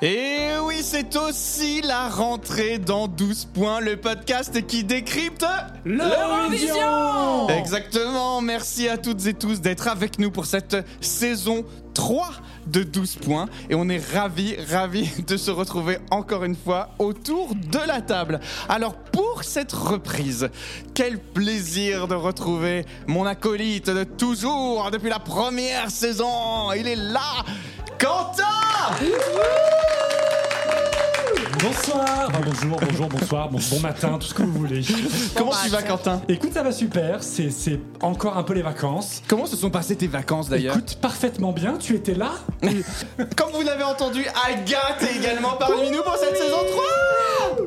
Et oui, c'est aussi la rentrée dans 12 points, le podcast qui décrypte L'Eurovision Exactement, merci à toutes et tous d'être avec nous pour cette saison 3 de 12 points. Et on est ravis, ravis de se retrouver encore une fois autour de la table. Alors pour cette reprise, quel plaisir de retrouver mon acolyte de toujours, depuis la première saison. Il est là, Quentin Bonsoir, Enfin, bonjour, bonjour, bonsoir, bon, bon matin, tout ce que vous voulez. Comment tu vas Quentin? Écoute, ça va super, c'est c'est encore un peu les vacances. Comment se sont passées tes vacances d'ailleurs? Écoute, parfaitement bien, tu étais là? Comme vous l'avez entendu, Agathe est également parmi nous pour cette saison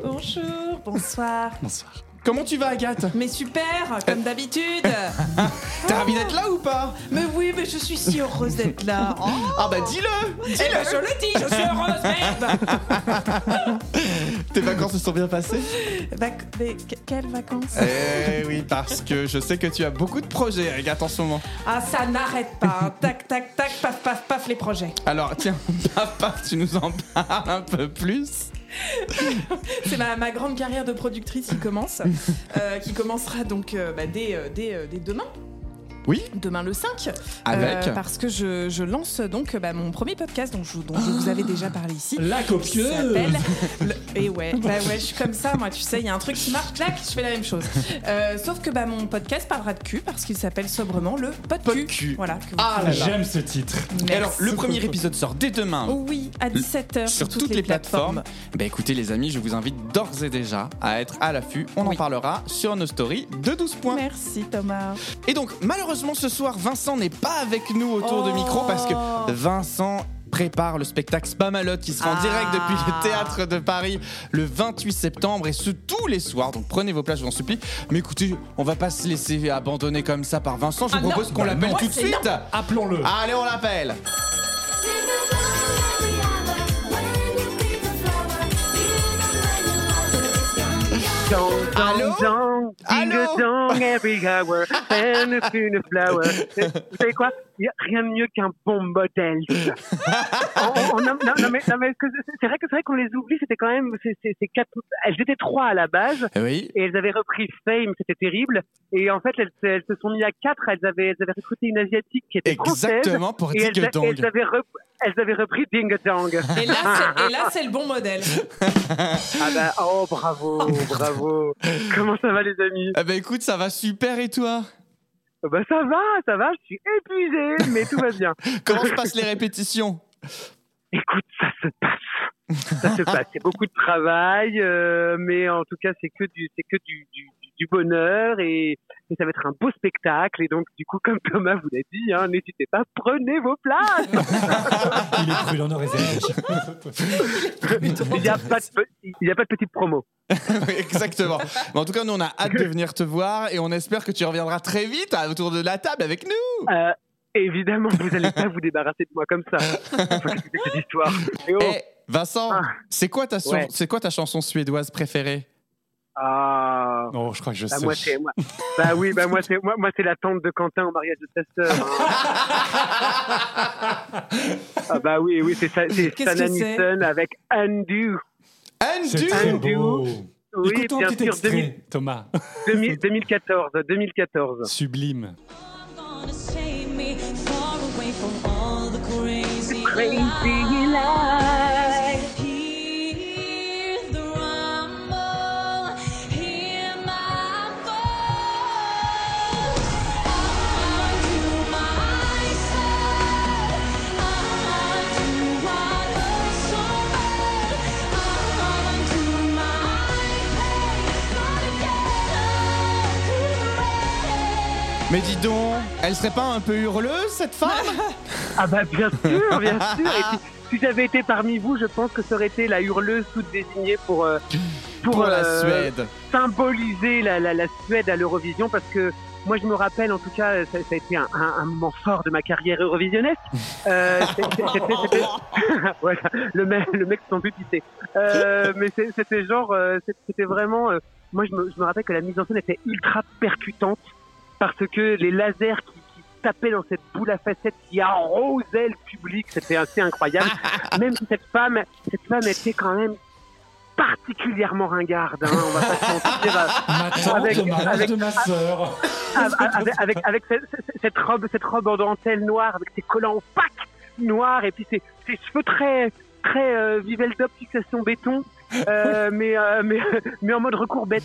3 Bonjour, bonsoir. Bonsoir. Comment tu vas Agathe Mais super, comme d'habitude. T'es ravie d'être là ou pas mais oui, mais je suis si heureuse d'être là. Oh, Ah bah dis-le eh ben, je le dis, je suis heureuse, merde. Tes vacances se sont bien passées Vac- mais que- quelles vacances Eh oui, parce que je sais que tu as beaucoup de projets Agathe en ce moment. Ah, ça n'arrête pas. hein. Tac, tac, tac, paf, paf, paf, les projets. Alors tiens, paf paf, tu nous en parles un peu plus C'est ma, grande carrière de productrice qui commence, euh, qui commencera donc euh, bah, euh, dès demain. Oui Demain le 5. Avec Euh, Parce que je, je lance donc bah, mon premier podcast dont je, dont je vous avais déjà parlé ici. La copieuse Et ouais, bah ouais, je suis comme ça, moi, tu sais, il y a un truc qui marche, clac, je fais la même chose. Euh, sauf que bah, mon podcast parlera de cul parce qu'il s'appelle sobrement le pod Pod cul. cul. Voilà. Ah. J'aime ce titre. Merci. alors, le premier épisode sort dès demain. Oui, à 17h sur toutes, les, plateformes. Bah écoutez les amis, je vous invite d'ores et déjà à être à l'affût. On en parlera sur nos stories de 12 points. Merci Thomas. Et donc, malheureusement, ce soir, Vincent n'est pas avec nous autour de Oh. micro parce que Vincent prépare le spectacle Spamalot qui sera en Ah. direct depuis le théâtre de Paris le 28 septembre et ce tous les soirs. Donc prenez vos places, je vous en supplie. Mais écoutez, on va pas se laisser abandonner comme ça par Vincent. Je vous Ah propose qu'on bah l'appelle tout de suite. Appelons-le. Allez, on l'appelle. Allô? Allô? dong every hour and a flower. Vous savez quoi? Il n'y a rien de mieux qu'un bon modèle. On- on- non, non, non, mais, non, mais que- c'est vrai que c'est vrai qu'on les oublie. C'était quand même, quatre, elles étaient trois à la base. Oui. Et elles avaient repris Fame, c'était terrible. Et en fait, elles, se- elles se sont mis à quatre. Elles avaient, elles avaient recruté une asiatique qui était française. Exactement pour Et elles, Ding a- Dong. elles avaient, rep- elles avaient repris Ding Dong. Et là, c'est- le bon modèle. Ah bah, oh bravo, bravo. Comment ça va les amis Eh ben écoute, ça va super et toi? Bah ça va, ça va, je suis épuisé, mais tout va bien. Comment se passent les répétitions? Écoute, ça se passe. Ça se passe. C'est beaucoup de travail, euh, mais en tout cas, c'est que du, c'est que du, du, du bonheur et, et ça va être un beau spectacle. Et donc, du coup, comme Thomas vous l'a dit, hein, n'hésitez pas, prenez vos places. Il est prudent réserver. Il n'y a pas de, pe- il y a pas de petite promo. Oui, Exactement. Mais en tout cas, nous, on a hâte de venir te voir et on espère que tu reviendras très vite autour de la table avec nous. Euh, évidemment, vous n'allez pas vous débarrasser de moi comme ça. Cette histoire. Et oh, Eh, Vincent, Ah. c'est quoi, ta Ouais. quoi ta chanson suédoise préférée? Ah. Non, je crois que je Bah, sais. moi, c'est, moi, bah oui, bah moi, c'est, moi, moi, c'est la tante de Quentin au mariage de sa sœur. hein. ah bah oui, oui, c'est ça, c'est Qu'est-ce Stan que c'est Aniston avec Undo. C'est Undo. Oui, Écoutons un bien petit sûr, extrait, 2000 Thomas. 2000 2014, 2014. Sublime. Crazy life. Mais dis donc, elle serait pas un peu hurleuse, cette femme? Ah bah bien sûr, bien sûr. Et puis, si j'avais été parmi vous, je pense que ça aurait été la hurleuse toute désignée pour euh, pour la euh, Suède symboliser la, la, la Suède à l'Eurovision parce que moi, je me rappelle, en tout cas, ça, ça a été un, un, un moment fort de ma carrière eurovisionnesque. Euh, c'était, voilà, le mec, le mec. Euh, mais c'était genre, c'était vraiment. euh, moi, je me, je me rappelle que la mise en scène était ultra percutante parce que les lasers qui, qui tapaient dans cette boule à facettes qui arrosait le public, c'était assez incroyable. même si cette femme, cette femme était quand même particulièrement ringarde. Hein, on va pas se mentir. euh, Ma tante, Avec- de ma sœur. avec, avec, avec cette, cette- robe, cette robe en dentelle noire, avec ses collants pack noirs, et puis ses, ses cheveux très, très euh, Viveldop fixation béton, euh, mais, euh, mais, mais en mode recourbette.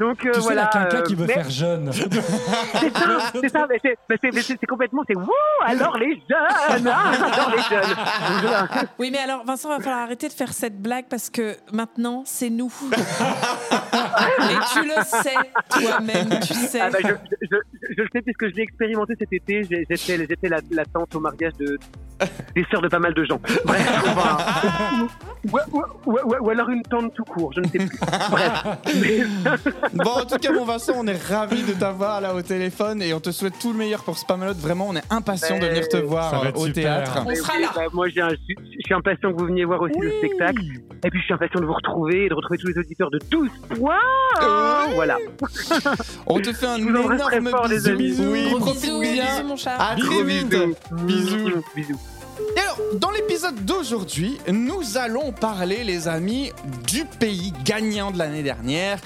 Donc euh, Tu sais, voilà. la quinca euh, qui veut mais faire jeune. C'est ça, c'est ça, mais c'est, mais c'est, mais c'est- c'est complètement, c'est wouh, alors les jeunes, ah, alors les jeunes. Oui, mais alors, Vincent, va falloir arrêter de faire cette blague parce que maintenant, c'est nous. Et tu le sais, toi-même, tu sais. Ah bah, je, je, je, je le sais puisque je l'ai expérimenté cet été. J'ai- J'étais, j'étais la, la tante au mariage de, des sœurs de pas mal de gens. Bref, enfin, ou, ou- ou- ou- ou alors une tante tout court, je ne sais plus. Bref, mais, Bon, en tout cas, mon Vincent, on est ravis de t'avoir là au téléphone et on te souhaite tout le meilleur pour Spamalot. Vraiment, on est impatient de venir te Ça voir va au super. théâtre. On sera là. bah, moi, j'ai un- je, suis- je suis impatient que vous veniez voir aussi le spectacle. Et puis, je suis impatient de vous retrouver et de retrouver tous les auditeurs de 12 Oui. Voilà. On te fait un énorme fort, les bisou. amis. Oui, Gros profite bisous, bien. bisous, mon chat. À très vite. Bisous. Bisous. Et alors, dans l'épisode d'aujourd'hui, nous allons parler, les amis, du pays gagnant de l'année dernière,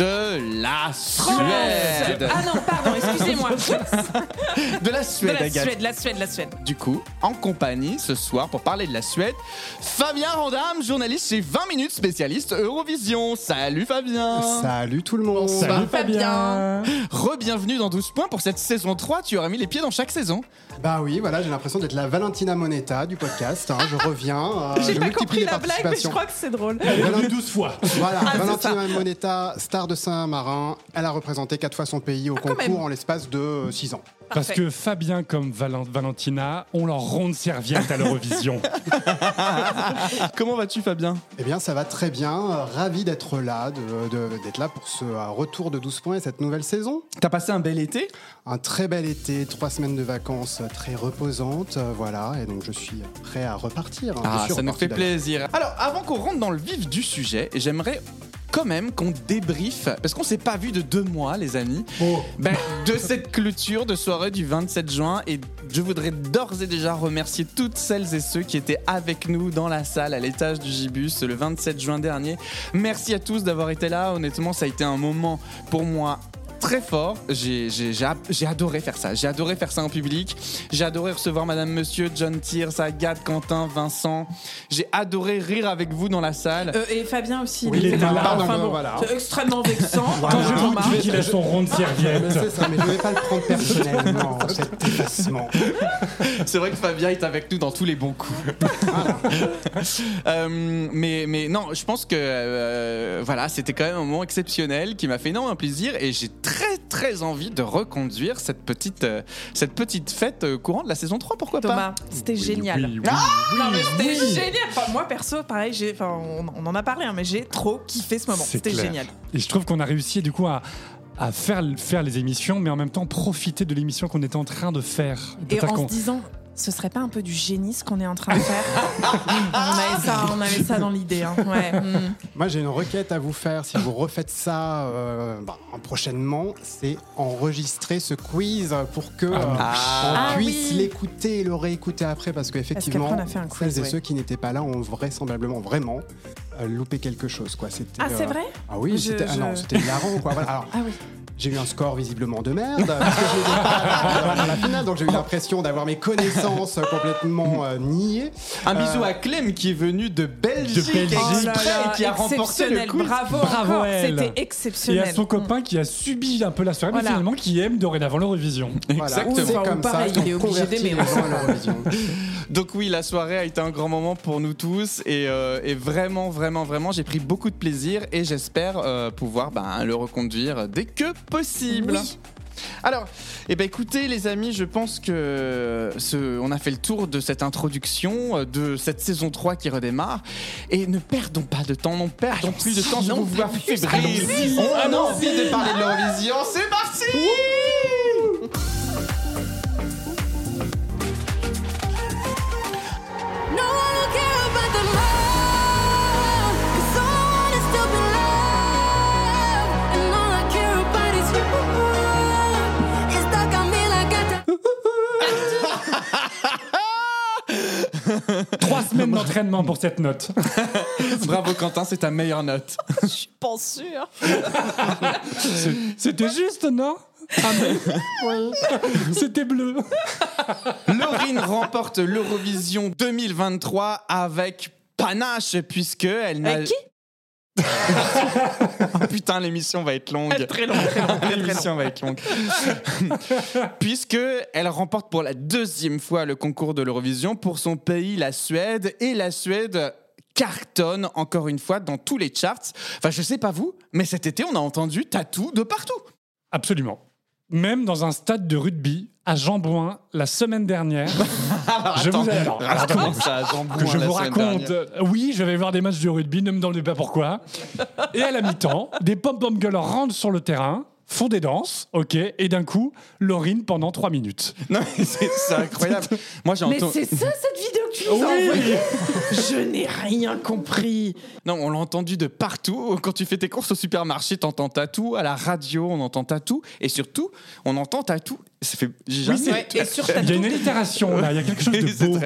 de la Suède. Ah non, pardon, excusez-moi. De la De Suède, la Agathe. Suède, la Suède, la Suède. Du coup, en compagnie ce soir pour parler de la Suède, Fabien Randam, journaliste chez 20 minutes spécialiste Eurovision. Salut Fabien Salut tout le monde Salut Fabien. Re-bienvenue dans 12 points pour cette saison 3. Tu aurais mis les pieds dans chaque saison. Bah oui, voilà, j'ai l'impression d'être la Valentina Moneta du podcast. hein, je reviens, euh, J'ai pas compris la blague, mais je crois que c'est drôle. Elle est Valent- 12 fois. Voilà, Ah, Valentina Moneta, star de Saint-Marin, elle a représenté quatre fois son pays au même. concours en l'espace de 6 ans. Parce Parfait. que Fabien comme Valen- Valentina ont leur ronde serviette à l'Eurovision. Comment vas-tu Fabien? Eh bien, ça va très bien, euh, ravi d'être là, de- de- d'être là pour ce euh, retour de 12 points et cette nouvelle saison. T'as passé un bel été? Un très bel été, trois semaines de vacances euh, très reposantes, euh, voilà, et donc je suis prêt à repartir. hein. Ah, ça nous fait plaisir. Alors, avant qu'on rentre dans le vif du sujet, j'aimerais quand même qu'on débriefe, parce qu'on s'est pas vu de deux mois, les amis, Oh. ben, de cette clôture de soirée du 27 juin. Et je voudrais d'ores et déjà remercier toutes celles et ceux qui étaient avec nous dans la salle à l'étage du Gibus le 27 juin dernier. Merci à tous d'avoir été là. Honnêtement, ça a été un moment pour moi très fort. J'ai adoré faire ça. J'ai adoré faire ça en public. J'ai adoré recevoir Madame Monsieur, John Tears, Agathe, Quentin, Vincent. J'ai adoré rire avec vous dans la salle. Euh, et Fabien aussi. Oui, il était là. Enfin Pardon, bon, voilà. c'est extrêmement vexant. Quand je vous dis qu'il a son ronde Mais serviette. c'est ça, mais je ne vais pas le prendre personnellement, cet effacement. C'est vrai que Fabien est avec nous dans tous les bons coups. Euh, mais, mais non, je pense que euh, voilà, c'était quand même un moment exceptionnel qui m'a fait énormément plaisir et j'ai très très envie de reconduire cette petite, euh, cette petite fête euh, courant de la saison 3, pourquoi Thomas, pas c'était génial. Oui, oui, Non, oui, mais c'était oui. génial. Enfin, moi, perso, pareil, j'ai, enfin, on, on en a parlé, hein, mais j'ai trop kiffé ce moment. C'est C'était clair. génial. Et je trouve qu'on a réussi du coup à, à faire, faire les émissions, mais en même temps profiter de l'émission qu'on était en train de faire. Et C'est-à-dire en se disant, ce serait pas un peu du génie ce qu'on est en train de faire on, avait ça, on avait ça dans l'idée. hein. Ouais. mm. Moi, j'ai une requête à vous faire. Si vous refaites ça euh, bah, prochainement, c'est enregistrer ce quiz pour que euh, Ah. on puisse oui. l'écouter et le réécouter après, parce qu'effectivement, quiz, celles et ouais. ceux qui n'étaient pas là ont vraisemblablement vraiment euh, loupé quelque chose. Quoi. Ah, c'est euh, vrai? Ah oui, Je- c'était ah je- non, c'était hilarant. Quoi. Voilà. Alors, Ah oui. J'ai eu un score visiblement de merde parce que je n'étais pas dans la finale, donc j'ai eu l'impression d'avoir mes connaissances complètement euh, niées. Un bisou à Clem qui est venu de Belgique, De Belgique. Oh là là, et qui a remporté le quiz. Bravo, Bravo. C'était Et exceptionnel. à son copain qui a subi un peu la soirée, mais Voilà. finalement qui aime dorénavant l'Eurovision. Voilà, Exactement. c'est comme ça pareil, qu'on il est obligé d'aimer. Donc oui, la soirée a été un grand moment pour nous tous et, euh, et vraiment, vraiment, vraiment, j'ai pris beaucoup de plaisir et j'espère euh, pouvoir ben, le reconduire dès que possible. Oui. Alors, eh ben écoutez les amis, je pense que ce, on a fait le tour de cette introduction, euh, de cette saison 3 qui redémarre. Et ne perdons pas de temps, non perdons plus de temps, je vous vois fébrile. On a envie de parler de l'Eurovision, c'est parti semaine d'entraînement pour cette note. Bravo Quentin, c'est ta meilleure note. Je suis pas sûre. C'était juste, non? Ah mais C'était bleu. Laurine remporte l'Eurovision 2023 avec panache puisque elle n'a Avec qui? Putain, l'émission va être longue. Très long, très long. L'émission va être longue. Puisque elle remporte pour la deuxième fois le concours de l'Eurovision pour son pays, la Suède, et la Suède cartonne encore une fois dans tous les charts. Enfin, je sais pas vous, mais cet été, on a entendu tatou de partout. Absolument. Même dans un stade de rugby à Jean-Bouin la semaine dernière. je attends, vous alors, alors, Comment ça, Jean que je la vous semaine raconte. dernière euh, Oui, je vais voir des matchs de rugby, ne me demandez pas pourquoi. Et à la mi-temps, des pom-pom girls rentrent sur le terrain, font des danses, ok, et d'un coup, Laurine pendant trois minutes. Non, mais c'est c'est incroyable. Moi, j'ai Mais entendu. c'est ça cette vidéo que tu nous as envoyée Je n'ai rien compris. Non, on l'a entendu de partout. Quand tu fais tes courses au supermarché, t'entends tatou. À la radio, on entend tatou. Et surtout, on entend tatou. Ça fait j'ai jamais. Ouais, et sur ta Il y a une allitération là, il y a quelque chose de beau.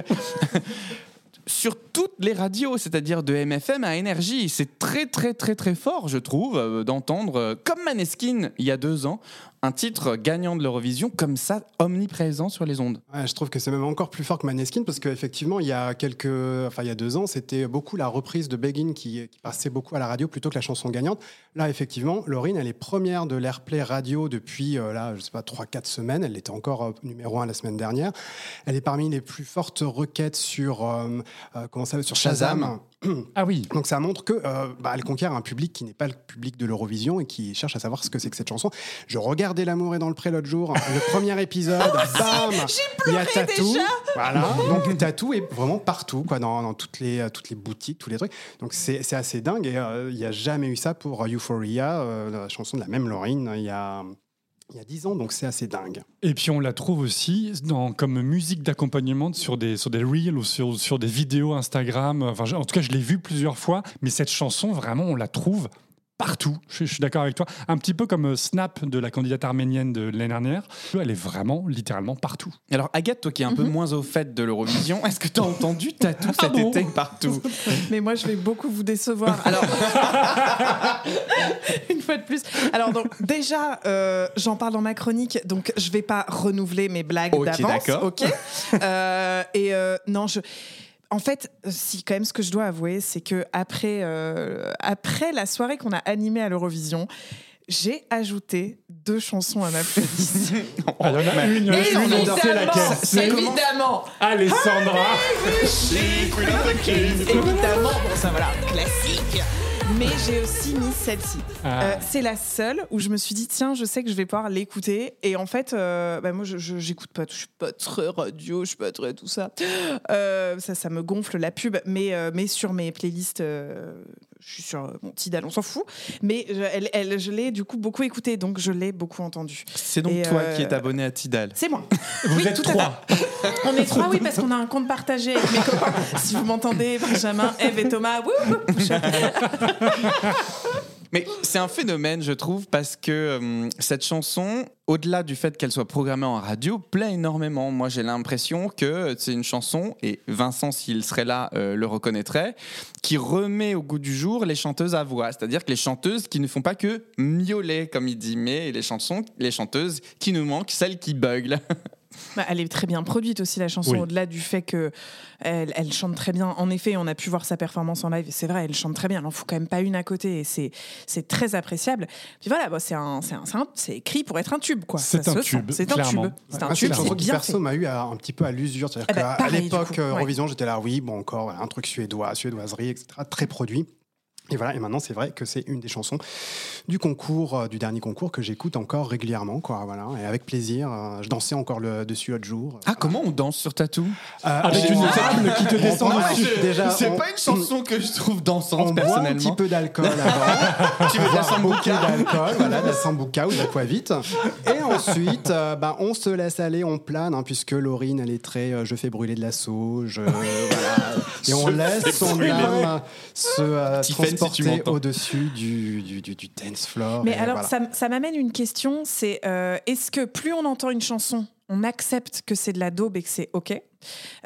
Sur toutes les radios, c'est-à-dire de MFM à Énergie, c'est très très très très fort, je trouve, euh, d'entendre, euh, comme Maneskin il y a deux ans, un titre gagnant de l'Eurovision comme ça, omniprésent sur les ondes. Ouais, je trouve que c'est même encore plus fort que Maneskin parce qu'effectivement, il y a quelques, enfin il y a deux ans, c'était beaucoup la reprise de Begin qui, qui passait beaucoup à la radio plutôt que la chanson gagnante. Là, effectivement, Laurine, elle est première de l'airplay radio depuis euh, là, je sais pas, trois, quatre semaines. Elle était encore euh, numéro un la semaine dernière. Elle est parmi les plus fortes requêtes sur, euh, euh, comment ça, sur Shazam. Shazam. Ah oui. Donc ça montre que euh, bah, elle conquiert un public qui n'est pas le public de l'Eurovision et qui cherche à savoir ce que c'est que cette chanson. Je regardais L'amour est dans le pré l'autre jour, le premier épisode, bam, il y a Tatou, voilà. Donc Tatou est vraiment partout, quoi, dans, dans toutes les euh, toutes les boutiques, tous les trucs. Donc c'est c'est assez dingue et euh, il n'y a jamais eu ça pour Euphoria, euh, la chanson de la même Laurine, il y a il y a dix ans, donc c'est assez dingue. Et puis on la trouve aussi comme musique d'accompagnement sur des, reels ou sur, des vidéos Instagram. Enfin, en tout cas, je l'ai vue plusieurs fois. Mais cette chanson, vraiment, on la trouve partout. Je, je suis d'accord avec toi. Un petit peu comme euh, Snap de la candidate arménienne de l'année dernière. Elle est vraiment, littéralement partout. Alors Agathe, toi qui es un peu moins au fait de l'Eurovision, est-ce que tu as entendu tatou cet bon été partout? Mais moi, je vais beaucoup vous décevoir. Alors, une fois de plus. Alors, donc, déjà, euh, j'en parle dans ma chronique, donc je vais pas renouveler mes blagues Ok, d'avance. d'accord. Ok? Euh, et euh, non, je. En fait, si quand même ce que je dois avouer, c'est que après, euh, après la soirée qu'on a animée à l'Eurovision, j'ai ajouté deux chansons à ma playlist. Ah, il y en a une, une, on sait laquelle. c'est. évidemment, Alessandra. évidemment, bon ça voilà, classique. Mais j'ai aussi mis celle-ci. Ah. Euh, c'est la seule où je me suis dit tiens, je sais que je vais pouvoir l'écouter. Et en fait, euh, bah, moi, je j'écoute pas, je suis pas très radio, je suis pas très tout ça. Euh, ça, ça me gonfle la pub. Mais mais sur mes playlists, je suis sur mon Tidal, on s'en fout. Mais je, elle, elle- je l'ai du coup beaucoup écoutée, donc je l'ai beaucoup entendue. C'est donc Et, toi euh, qui es abonné à Tidal. C'est moi. Vous Oui, êtes tout trois. On est trois, oui, parce qu'on a un compte partagé avec mes copains. Si vous m'entendez, Benjamin, Eve et Thomas, wouh, Mais c'est un phénomène, je trouve, parce que hum, cette chanson, au-delà du fait qu'elle soit programmée en radio, plaît énormément. Moi, j'ai l'impression que c'est une chanson, et Vincent, s'il serait là, euh, le reconnaîtrait, qui remet au goût du jour les chanteuses à voix. C'est-à-dire que les chanteuses qui ne font pas que miauler, comme il dit, mais les chansons, les chanteuses qui nous manquent, celles qui buglent. Bah, elle est très bien produite aussi la chanson Oui. au-delà du fait que elle, elle chante très bien. En effet, on a pu voir sa performance en live. C'est vrai, elle chante très bien. Elle en fout quand même pas une à côté et c'est très appréciable. Puis voilà, bah, c'est un, un- écrit pour être un tube quoi. C'est un tube, C'est un tube. C'est un tube. qui bien perso m'a eu à- un petit peu à l'usure. C'est-à-dire Eh ben, qu'à l'époque coup, ouais. Eurovision, j'étais là, oui, bon, encore un truc suédois, suédoiserie, etc., très produit. Et voilà, et maintenant c'est vrai que c'est une des chansons du concours, euh, du dernier concours que j'écoute encore régulièrement, quoi, voilà, et avec plaisir. euh, je dansais encore le, dessus l'autre jour. Ah, comment on danse sur Tatou Euh, Avec on- une table qui te descend on- dessus. Déjà, C'est on- pas une chanson que je trouve On dansante, boit un personnellement. petit peu d'alcool avant. Tu veux de la Boire beaucoup sambuca d'alcool, voilà, de la sambuca ou de l'aquavite. Et ensuite, euh, bah, on se laisse aller, on plane, hein, puisque Laurine, elle est très euh, je fais brûler de la sauge. euh, voilà. Et on laisse son âme se euh, Tiffen, si tu transporter m'entends. au-dessus du, du, du- du dance floor. Mais Et alors, voilà. ça, ça m'amène une question, c'est euh, est-ce que plus on entend une chanson, on accepte que c'est de la daube et que c'est OK?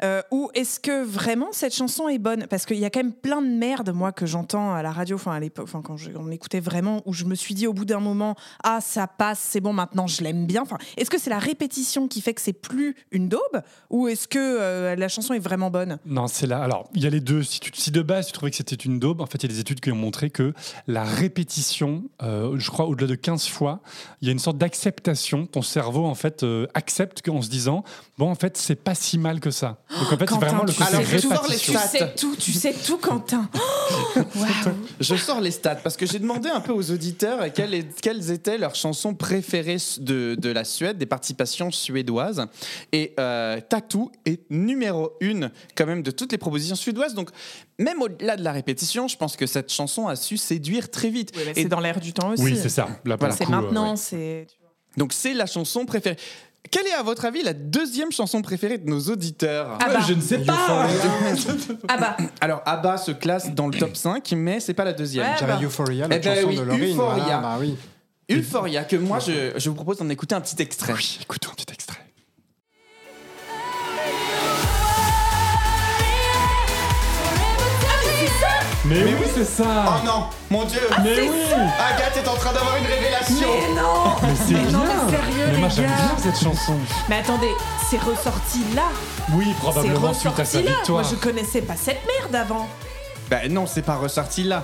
Euh, ou est-ce que vraiment cette chanson est bonne? Parce qu'il y a quand même plein de merde, moi, que j'entends à la radio, enfin à l'époque, quand on écoutait vraiment, où je me suis dit au bout d'un moment, ah ça passe, c'est bon, maintenant je l'aime bien. Enfin, est-ce que c'est la répétition qui fait que c'est plus une daube, ou est-ce que euh, la chanson est vraiment bonne? Non, c'est là. Alors, il y a les deux. Si, de base tu trouvais que c'était une daube, en fait, il y a des études qui ont montré que la répétition, euh, je crois au-delà de 15 fois, il y a une sorte d'acceptation. Ton cerveau, en fait, euh, accepte en se disant Bon, en fait, c'est pas si mal que ça. Donc, en fait, c'est vraiment le côté tout. tout, répétition. les tu sais tout, tu sais tout, Quentin. Je sors les stats parce que j'ai demandé un peu aux auditeurs quelles, est- quelles étaient leurs chansons préférées de, de la Suède, des participations suédoises. Et euh, Tattoo est numéro une quand même de toutes les propositions suédoises. Donc même au-delà de la répétition, je pense que cette chanson a su séduire très vite. Et c'est dans l'air du temps aussi. Oui, c'est ça. Là, Voilà. C'est coup, euh, maintenant, ouais. c'est. donc c'est la chanson préférée. Quelle est à votre avis la deuxième chanson préférée de nos auditeurs Ah bah. Je ne sais pas. Ah bah, Alors ABBA se classe dans le top 5, mais c'est pas la deuxième. Ouais. J'avais bah. Euphoria, Eh la ben chanson oui, de Laurine. Euphoria. voilà, bah oui. Euphoria, que moi je, je vous propose d'en écouter un petit extrait. Écoutons un petit extrait. Mais, oui, c'est ça. Oh non, mon dieu mais oui. Agathe est en train d'avoir une révélation mais non Mais c'est bien. non, mais sérieux, Mais moi, les j'aime gars. bien cette chanson. Mais attendez, c'est ressorti là. Oui, C'est probablement suite à sa ressorti là. victoire. Moi, je connaissais pas cette merde avant. Ben non, c'est pas ressorti là.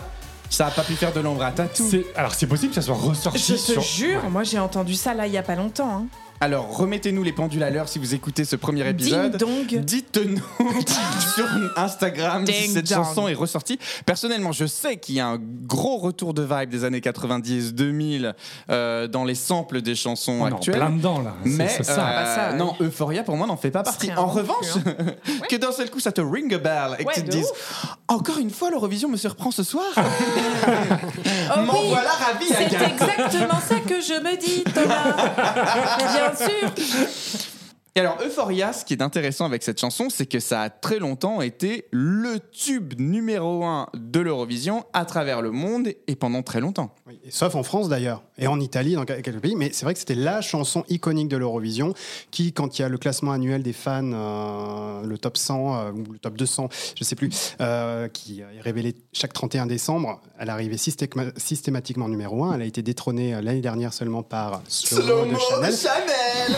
Ça a pas pu faire de l'ombre à Tatou. C'est- Alors, c'est possible que ça soit ressorti Je te sur. jure, moi j'ai entendu ça là il y a pas longtemps. Hein. Alors, remettez-nous les pendules à l'heure si vous écoutez ce premier épisode. Dites-nous sur Instagram si cette dong. chanson est ressortie. Personnellement, je sais qu'il y a un gros retour de vibe des années 90-2000 euh, dans les samples des chansons On est en actuelles. plein dedans, là. C'est- Mais c'est ça. euh, bah ça, non, Euphoria pour moi n'en fait pas partie. En revanche, que d'un seul coup ça te ring a bell et que Ouais, tu te de dises encore une fois l'Eurovision me surprend ce soir. Oh M'en oui, voilà ravi, C'est Agathe. exactement ça que je me dis, Thomas. Bien sûr. Et alors, Euphoria, ce qui est intéressant avec cette chanson, c'est que ça a très longtemps été le tube numéro un de l'Eurovision à travers le monde et pendant très longtemps. Oui, et sauf en France d'ailleurs, et en Italie, dans quelques pays. Mais c'est vrai que c'était la chanson iconique de l'Eurovision qui, quand il y a le classement annuel des fans, euh, le top 100 euh, ou le top 200, je sais plus, euh, qui est révélé chaque 31 décembre, elle arrivait systéma- systématiquement numéro 1. Elle a été détrônée l'année dernière seulement par Slow Mo de Chanel. Chanel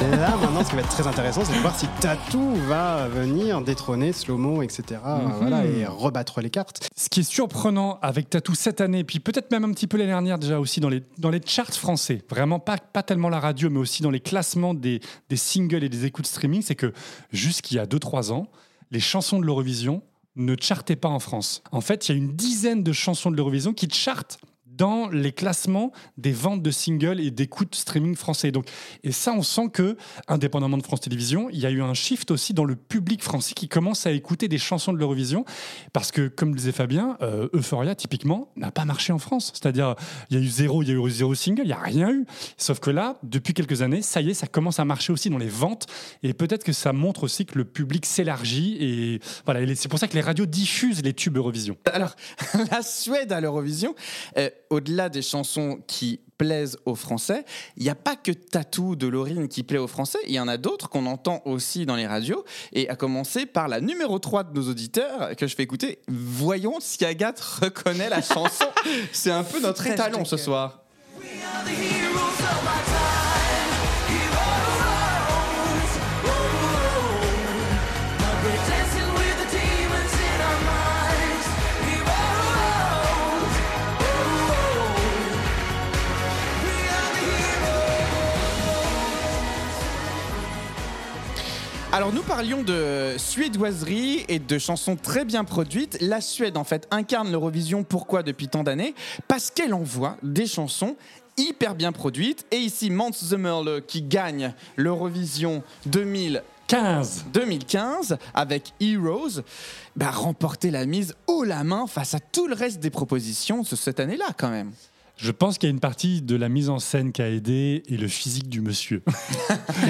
Et là, maintenant, ce qui va être très intéressant, c'est de voir si Tattoo va venir détrôner Slow-Mo, etc. voilà, et rebattre les cartes. Ce qui est surprenant avec Tattoo cette année, puis peut-être même un petit peu l'année dernière déjà aussi dans les, dans les charts français, vraiment pas, pas tellement la radio, mais aussi dans les classements des, des singles et des écoutes streaming, c'est que jusqu'il y a 2-3 ans, les chansons de l'Eurovision ne chartaient pas en France. En fait, il y a une dizaine de chansons de l'Eurovision qui chartent dans les classements des ventes de singles et d'écoutes streaming français. Donc, et ça, on sent que, indépendamment de France Télévisions, il y a eu un shift aussi dans le public français qui commence à écouter des chansons de l'Eurovision. Parce que, comme disait Fabien, euh, Euphoria, typiquement, n'a pas marché en France. C'est-à-dire, il y a eu zéro, il y a eu zéro single, il n'y a rien eu. Sauf que là, depuis quelques années, ça y est, ça commence à marcher aussi dans les ventes. Et peut-être que ça montre aussi que le public s'élargit. Et voilà, c'est pour ça que les radios diffusent les tubes Eurovision. Alors, la Suède à l'Eurovision, euh, au-delà des chansons qui plaisent aux Français, il n'y a pas que Tattoo de Laurine qui plaît aux Français, il y en a d'autres qu'on entend aussi dans les radios, et à commencer par la numéro 3 de nos auditeurs que je fais écouter. Voyons si Agathe reconnaît la chanson. C'est un peu notre étalon ce soir. Alors nous parlions de suédoiserie et de chansons très bien produites. La Suède en fait incarne l'Eurovision. Pourquoi depuis tant d'années? Parce qu'elle envoie des chansons hyper bien produites. Et ici Mans Zemmerle qui gagne l'Eurovision 2000 15 2015 avec Heroes, bah, remporter la mise haut la main face à tout le reste des propositions de cette année-là quand même. Je pense qu'il y a une partie de la mise en scène qui a aidé et le physique du monsieur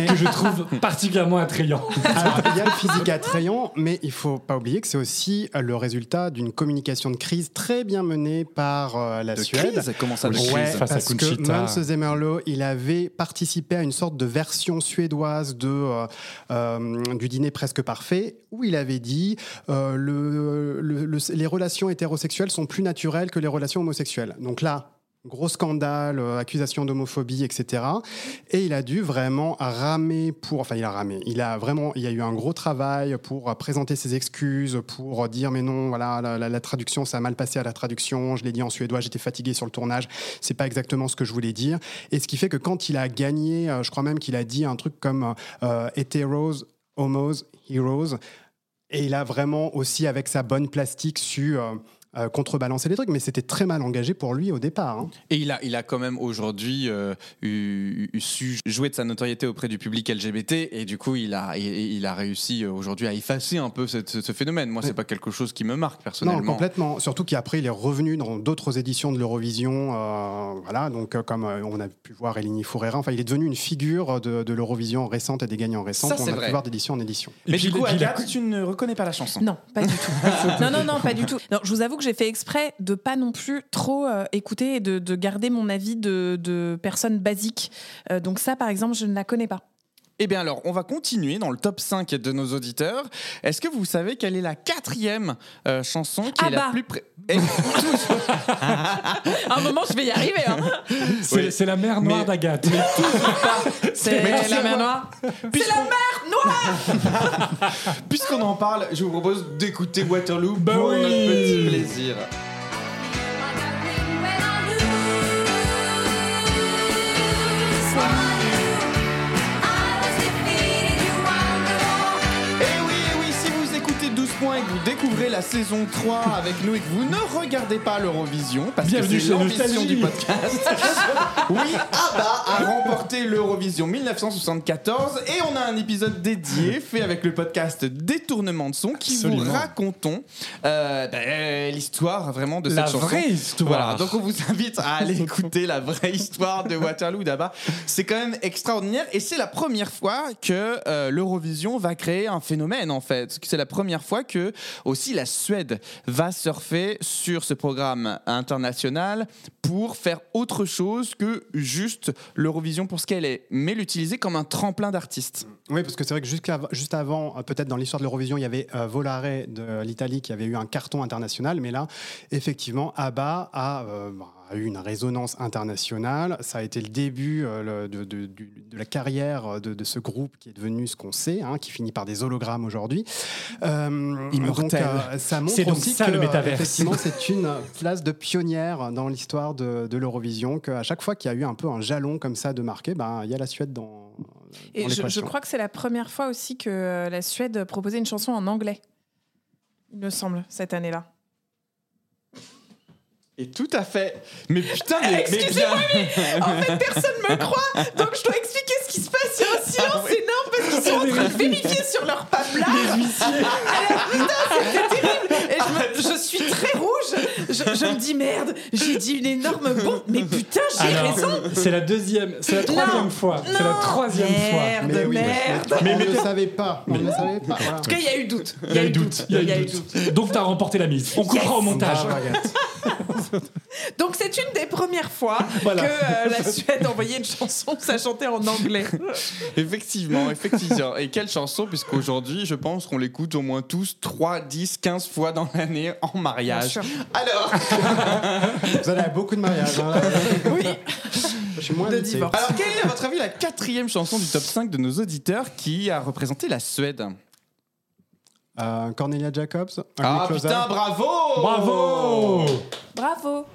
que je trouve particulièrement attrayant. Alors, il y a le physique attrayant, mais il faut pas oublier que c'est aussi euh, le résultat d'une communication de crise très bien menée par euh, la De Suède. crise Comment ça, de Oui. crise Ouais, face à parce que Conchita. Mons Zemerlo, il avait participé à une sorte de version suédoise de, euh, euh, du dîner presque parfait, où il avait dit euh, le, le- le- les relations hétérosexuelles sont plus naturelles que les relations homosexuelles. Donc là, gros scandale, euh, accusation d'homophobie, etc. Et il a dû vraiment ramer pour, enfin il a ramé, il a vraiment, il y a eu un gros travail pour présenter ses excuses, pour dire mais non, voilà, la traduction, ça a mal passé à la traduction, je l'ai dit en suédois, j'étais fatigué sur le tournage, c'est pas exactement ce que je voulais dire. Et ce qui fait que quand il a gagné, euh, je crois même qu'il a dit un truc comme euh, hétéros, homos, heroes, et il a vraiment aussi avec sa bonne plastique su euh, euh, contrebalancer les trucs, mais c'était très mal engagé pour lui au départ. hein. Et il a, il a quand même aujourd'hui euh, eu- eu- su jouer de sa notoriété auprès du public LGBT et du coup il a, il, il a réussi euh, aujourd'hui à effacer un peu cette- ce, ce phénomène. Moi, c'est Oui. pas quelque chose qui me marque personnellement. Non, complètement. Surtout qu'après, il est revenu dans d'autres éditions de l'Eurovision. euh, voilà, donc euh, comme euh, on a pu voir Eleni Fourera, enfin, il est devenu une figure de, de l'Eurovision récente et des gagnants récents. Ça, qu'on c'est a vrai. pu voir d'édition en édition. Mais puis, du coup, Agathe, tu ne reconnais pas la chanson. Non, pas du tout. non, non, non, pas du tout. Non, je vous avoue que j'ai fait exprès de pas non plus trop euh, écouter et de, de garder mon avis de, de personne basique. Euh, donc ça, par exemple, je ne la connais pas. Eh bien alors, on va continuer dans le top 5 de nos auditeurs. Est-ce que vous savez quelle est la quatrième euh, chanson qui Ah est la bah. plus près Eh, À un moment, je vais y arriver. Hein. C'est Oui. la mer noire Mais- d'Agathe. C'est la mer noire. C'est la mer noire Puisqu'on en parle, je vous propose d'écouter Waterloo Bah pour oui. notre petit plaisir. Découvrez la saison 3 avec nous et que vous ne regardez pas l'Eurovision, parce Bienvenue que c'est l'ambition du podcast, oui, ABBA a remporté l'Eurovision 1974 et on a un épisode dédié fait avec le podcast Détournement de son qui vous Absolument. racontons euh, ben, l'histoire vraiment de La cette chanson. vraie histoire. Voilà, donc on vous invite à aller écouter la vraie histoire de Waterloo d'Abba. C'est quand même extraordinaire et c'est la première fois que euh, l'Eurovision va créer un phénomène en fait. C'est la première fois que aussi la Suède va surfer sur ce programme international pour faire autre chose que juste l'Eurovision pour ce qu'elle est, mais l'utiliser comme un tremplin d'artistes. Oui, parce que c'est vrai que jusqu'à- juste avant, euh, peut-être dans l'histoire de l'Eurovision, il y avait euh, Volare de l'Italie qui avait eu un carton international, mais là, effectivement, ABBA a, euh, bah, a eu une résonance internationale. Ça a été le début euh, le- de, de- du- de la carrière de, de ce groupe qui est devenu ce qu'on sait, hein, qui finit par des hologrammes aujourd'hui. Euh, Immortel. donc, euh, ça montre C'est donc aussi ça, que, le euh, effectivement, c'est une place de pionnière dans l'histoire de, de l'Eurovision, qu'à chaque fois qu'il y a eu un peu un jalon comme ça de marqué, ben, il y a la Suède dans, Et dans je, je crois que c'est la première fois aussi que euh, la Suède proposait une chanson en anglais. Il me semble, cette année-là. Et tout à fait. Mais putain, mais, mais bien. En fait, personne me croit, donc je dois expliquer ce qui se passe. Il y a un silence Ah ouais. énorme parce qu'ils sont en train de vérifier sur leur pape là. Alors, putain, c'était terrible. Et je, me- je suis très rouge. Je, je me dis merde, j'ai dit une énorme bombe. Mais putain, j'ai raison. c'est la deuxième, c'est la troisième Non, fois. C'est la troisième fois. Merde, Mais oui, merde. mais on ne le savait pas. On ne le savait pas. Voilà. En tout cas, il y a eu doute. Il y a eu doute. Il y a eu doute. Donc t'as remporté la mise. On coupera au montage. Agathe. Donc c'est une des premières fois Voilà. que euh, la Suède envoyait une chanson ça chantait en anglais. Effectivement, effectivement. Et quelle chanson, puisqu'aujourd'hui, je pense qu'on l'écoute au moins tous 3, 10, 15 fois dans l'année en mariage. Alors, Vous allez à beaucoup de mariages. hein. Oui. Je suis moins De divorce. alors, quelle est, à votre avis, la quatrième chanson du top 5 de nos auditeurs qui a représenté la Suède? Euh, Cornelia Jacobs. Ah Closer. putain, bravo Bravo Bravo.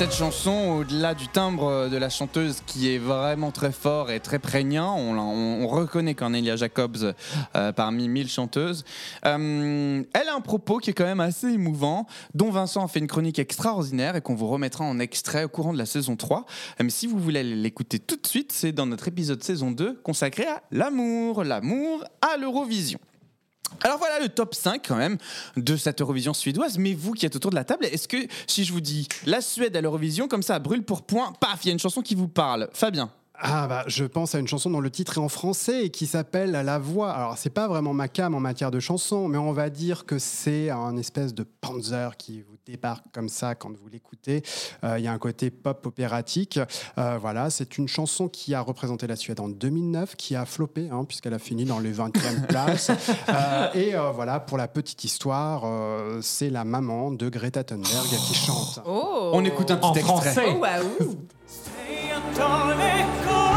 Cette chanson, au-delà du timbre de la chanteuse qui est vraiment très fort et très prégnant, on, on- on reconnaît Cornelia Jacobs euh, parmi mille chanteuses. Euh, elle a un propos qui est quand même assez émouvant, dont Vincent a fait une chronique extraordinaire et qu'on vous remettra en extrait au courant de la saison 3. Euh, Mais si vous voulez l'écouter tout de suite, c'est dans notre épisode saison 2 consacré à l'amour, l'amour à l'Eurovision. Alors voilà le top 5 quand même de cette Eurovision suédoise. Mais vous qui êtes autour de la table, est-ce que si je vous dis la Suède à l'Eurovision, comme ça, brûle pour point, paf, il y a une chanson qui vous parle Fabien Ah bah je pense à une chanson dont le titre est en français et qui s'appelle La Voix. Alors c'est pas vraiment ma cam en matière de chanson, mais on va dire que c'est un espèce de panzer qui vous débarque comme ça quand vous l'écoutez. Euh, Il y a un côté pop opératique. Euh, voilà, c'est une chanson qui a représenté la Suède en 2009, qui a floppé hein, puisqu'elle a fini dans les 20e places. Euh, et euh, voilà, pour la petite histoire, euh, c'est la maman de Greta Thunberg qui chante. Oh On écoute un petit En extrait. français. Oh, waouh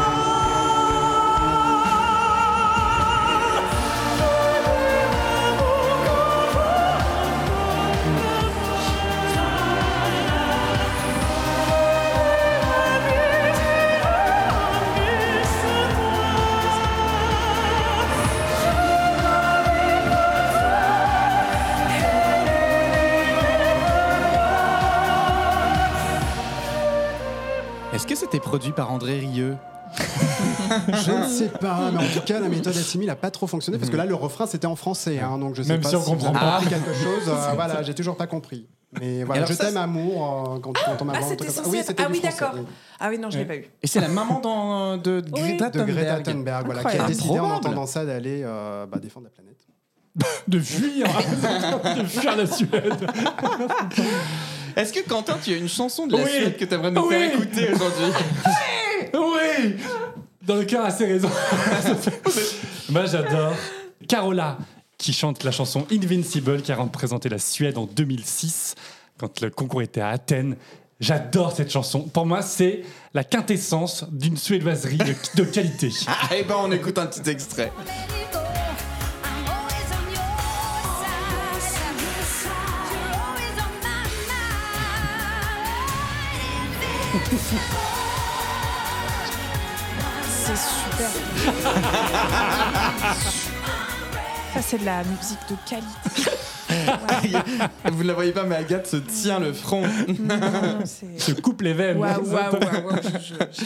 Est-ce que c'était produit par André Rieu Je ne sais pas, mais en tout cas, la méthode assimile n'a pas trop fonctionné parce que là, le refrain c'était en français, hein, donc je sais Même pas si on vous comprend pas. quelque chose. euh, voilà, j'ai toujours pas compris. Mais voilà, alors je t'aime amour euh, quand ma Ah, truc comme ça. censé Oui, c'était Ah oui, d'accord. oui. Ah oui, non, je l'ai pas eu. Et c'est la maman dans- de Greta De Greta Thunberg. Voilà, qui a décidé en entendant ça d'aller euh, bah, défendre la planète. De fuir De fuir la Suède Est-ce que Quentin, tu as une chanson de la Oui. Suède que tu aimerais nous Oui. faire écouter aujourd'hui Oui Dans le cœur, assez raison. Moi, j'adore Carola, qui chante la chanson Invincible, qui a représenté la Suède en 2006, quand le concours était à Athènes. J'adore cette chanson. Pour moi, c'est la quintessence d'une suédoiserie de, de qualité. Ah, eh ben on écoute un petit extrait. C'est super. Ça, c'est de la musique de qualité. Vous ne la voyez pas, mais Agathe se tient le front. Non, Se coupe les veines.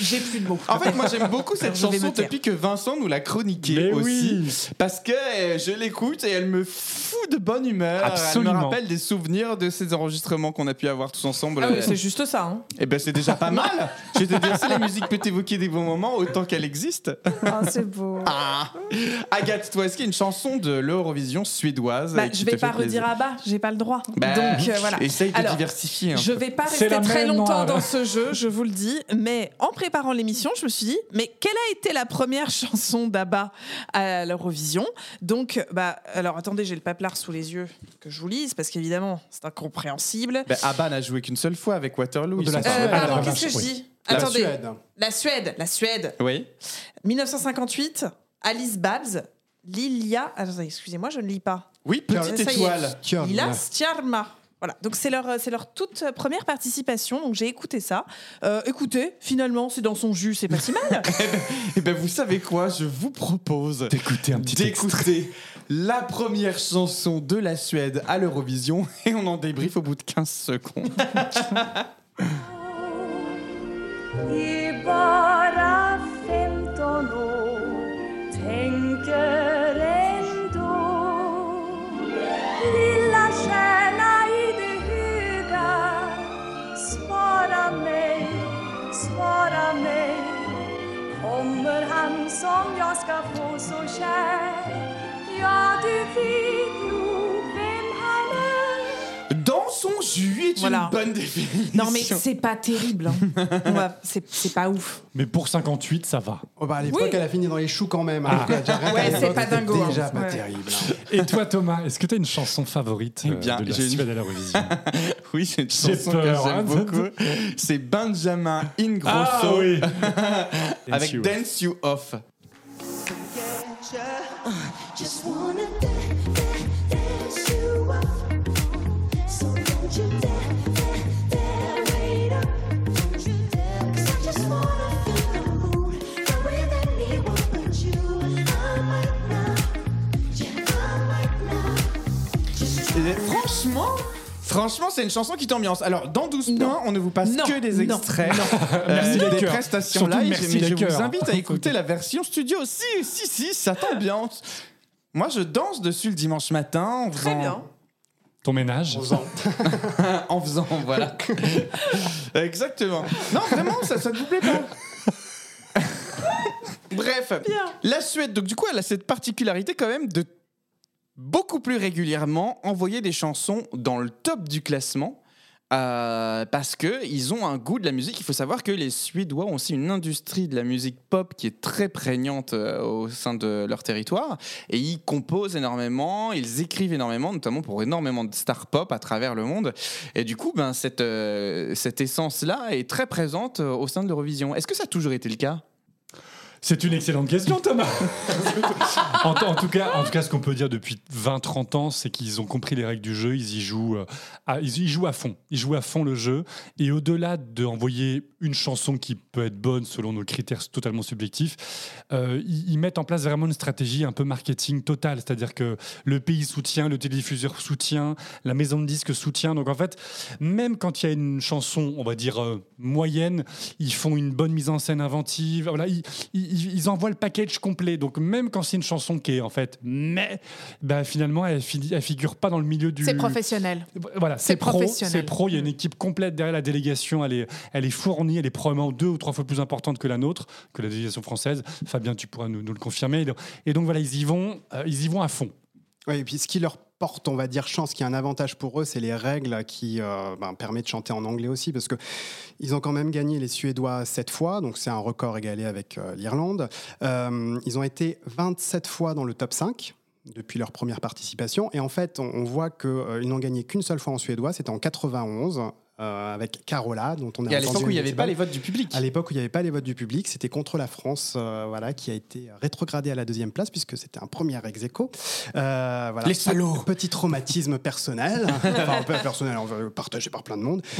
J'ai plus de mots. En fait, moi j'aime beaucoup cette chanson depuis que Vincent nous l'a chroniquée aussi. oui. Parce que euh, je l'écoute et elle me fout de bonne humeur. Elle me rappelle des souvenirs de ces enregistrements qu'on a pu avoir tous ensemble. Ah oui, c'est juste ça. Hein. Et ben c'est déjà pas mal. Je vais te dire, si la musique peut évoquer des bons moments, autant qu'elle existe. Ah, c'est beau. Ah. Agathe, toi, est-ce qu'il y a une chanson de l'Eurovision suédoise Bah, je vais pas redire bas, j'ai pas le droit. Bah, Donc euh, voilà. Essaye de Alors, diversifier. un Je peu. vais pas rester très longtemps moi. dans ce jeu, je vous le dis, mais en préparant l'émission, je me suis dit, mais quelle a été la première chanson d'ABBA à l'Eurovision? Donc, bah, alors attendez, j'ai le paplard sous les yeux que je vous lise, parce qu'évidemment, c'est incompréhensible. Bah, Abba n'a joué qu'une seule fois avec Waterloo. De la Euh, pardon, qu'est-ce que je dis? La Attendez, Suède. la Suède, la Suède. Oui. 1958, Alice Babs, Lilia. Attendez, excusez-moi, je ne lis pas. Oui, petite étoile. Tiens, Lila Stjarma. Voilà, donc c'est leur, c'est leur toute première participation, donc j'ai écouté ça. Euh, écoutez, finalement, c'est dans son jus, c'est pas si mal. Et ben vous savez quoi? Je vous propose D'écouter un petit extrait. d'écouter la première chanson de la Suède à l'Eurovision et on en débrief au bout de 15 secondes. I bara 15 år tänker svara mig. Kommer han som jag ska få så kär? Ja, du vet nog jus est Voilà. une bonne définition. non, mais c'est pas terrible. hein. On va- c'est c'est pas ouf. Mais pour 58, ça va. Oh, bah, à l'époque, Oui. elle a fini dans les choux quand même. hein. Ah. Donc, déjà, rien qu'à Ouais, c'est l'époque, pas c'était dingo, hein. Déjà pas Ouais. terrible. hein. Et toi, Thomas, est-ce que tu as une chanson favorite Eh euh, bien, de la j'ai une- Suède à l'Eurovision? Oui, c'est une J'ai chanson peur, que j'aime hein. beaucoup. C'est Benjamin Ingrosso Ah oui avec You. Dance You Off. Just wanna dance, Franchement Franchement, c'est une chanson qui t'ambiance. Alors, dans 12 points, on ne vous passe que des extraits. Euh, Merci les des cœurs. prestations Surtout live, merci mais je vous invite à écouter la version studio. Si, si, si, ça t'ambiance. Moi, je danse dessus le dimanche matin. Très bien. Ton ménage. en faisant, voilà. Exactement. Non, vraiment, ça, ça ne vous plaît pas Bref, la Suède, donc du coup, elle a cette particularité quand même de beaucoup plus régulièrement envoyer des chansons dans le top du classement. Euh, parce que ils ont un goût de la musique. Il faut savoir que les Suédois ont aussi une industrie de la musique pop qui est très prégnante euh, au sein de leur territoire. Et ils composent énormément, ils écrivent énormément, notamment pour énormément de stars pop à travers le monde. Et du coup, ben, cette, euh, cette essence-là est très présente au sein de l'Eurovision. Est-ce que ça a toujours été le cas? C'est une excellente question, Thomas. en, tout cas, en tout cas, ce qu'on peut dire depuis 20-30 ans, c'est qu'ils ont compris les règles du jeu. Ils y jouent, euh, à, ils jouent à fond. Ils jouent à fond le jeu. Et au-delà d'envoyer une chanson qui peut être bonne selon nos critères totalement subjectifs, euh, ils, mettent en place vraiment une stratégie un peu marketing totale. C'est-à-dire que le pays soutient, le télédiffuseur soutient, la maison de disques soutient. Donc en fait, même quand il y a une chanson, on va dire euh, moyenne, ils font une bonne mise en scène inventive. Ils envoient le package complet. Donc même quand c'est une chanson qui est en fait mais, ben, finalement elle, fi- elle figure pas dans le milieu du. C'est professionnel. Voilà, C'est pro, professionnel. c'est pro. Il y a une équipe complète derrière la délégation. Elle est, elle est fournie. Elle est probablement deux ou trois fois plus importante que la nôtre, que la délégation française. Fabien, tu pourras nous, nous le confirmer. Et donc voilà, ils y vont, euh, ils y vont à fond. Oui, et puis ce qui leur porte, on va dire, chance, qui est un avantage pour eux, c'est les règles qui euh, ben, permettent de chanter en anglais aussi, parce que ils ont quand même gagné les Suédois sept fois, donc c'est un record égalé avec euh, l'Irlande. Euh, ils ont été 27 fois dans le top 5 depuis leur première participation, et en fait, on, on voit qu'ils n'ont gagné qu'une seule fois en suédois, c'était en 91. Euh, avec Carola, dont on a Et à l'époque où il n'y avait pas les votes du public. À l'époque où il n'y avait pas les votes du public, c'était contre la France, euh, voilà, qui a été rétrogradé à la deuxième place puisque c'était un premier ex aequo. Euh, voilà. Les salauds. Petit traumatisme personnel, enfin un peu personnel, on va le partager par plein de monde.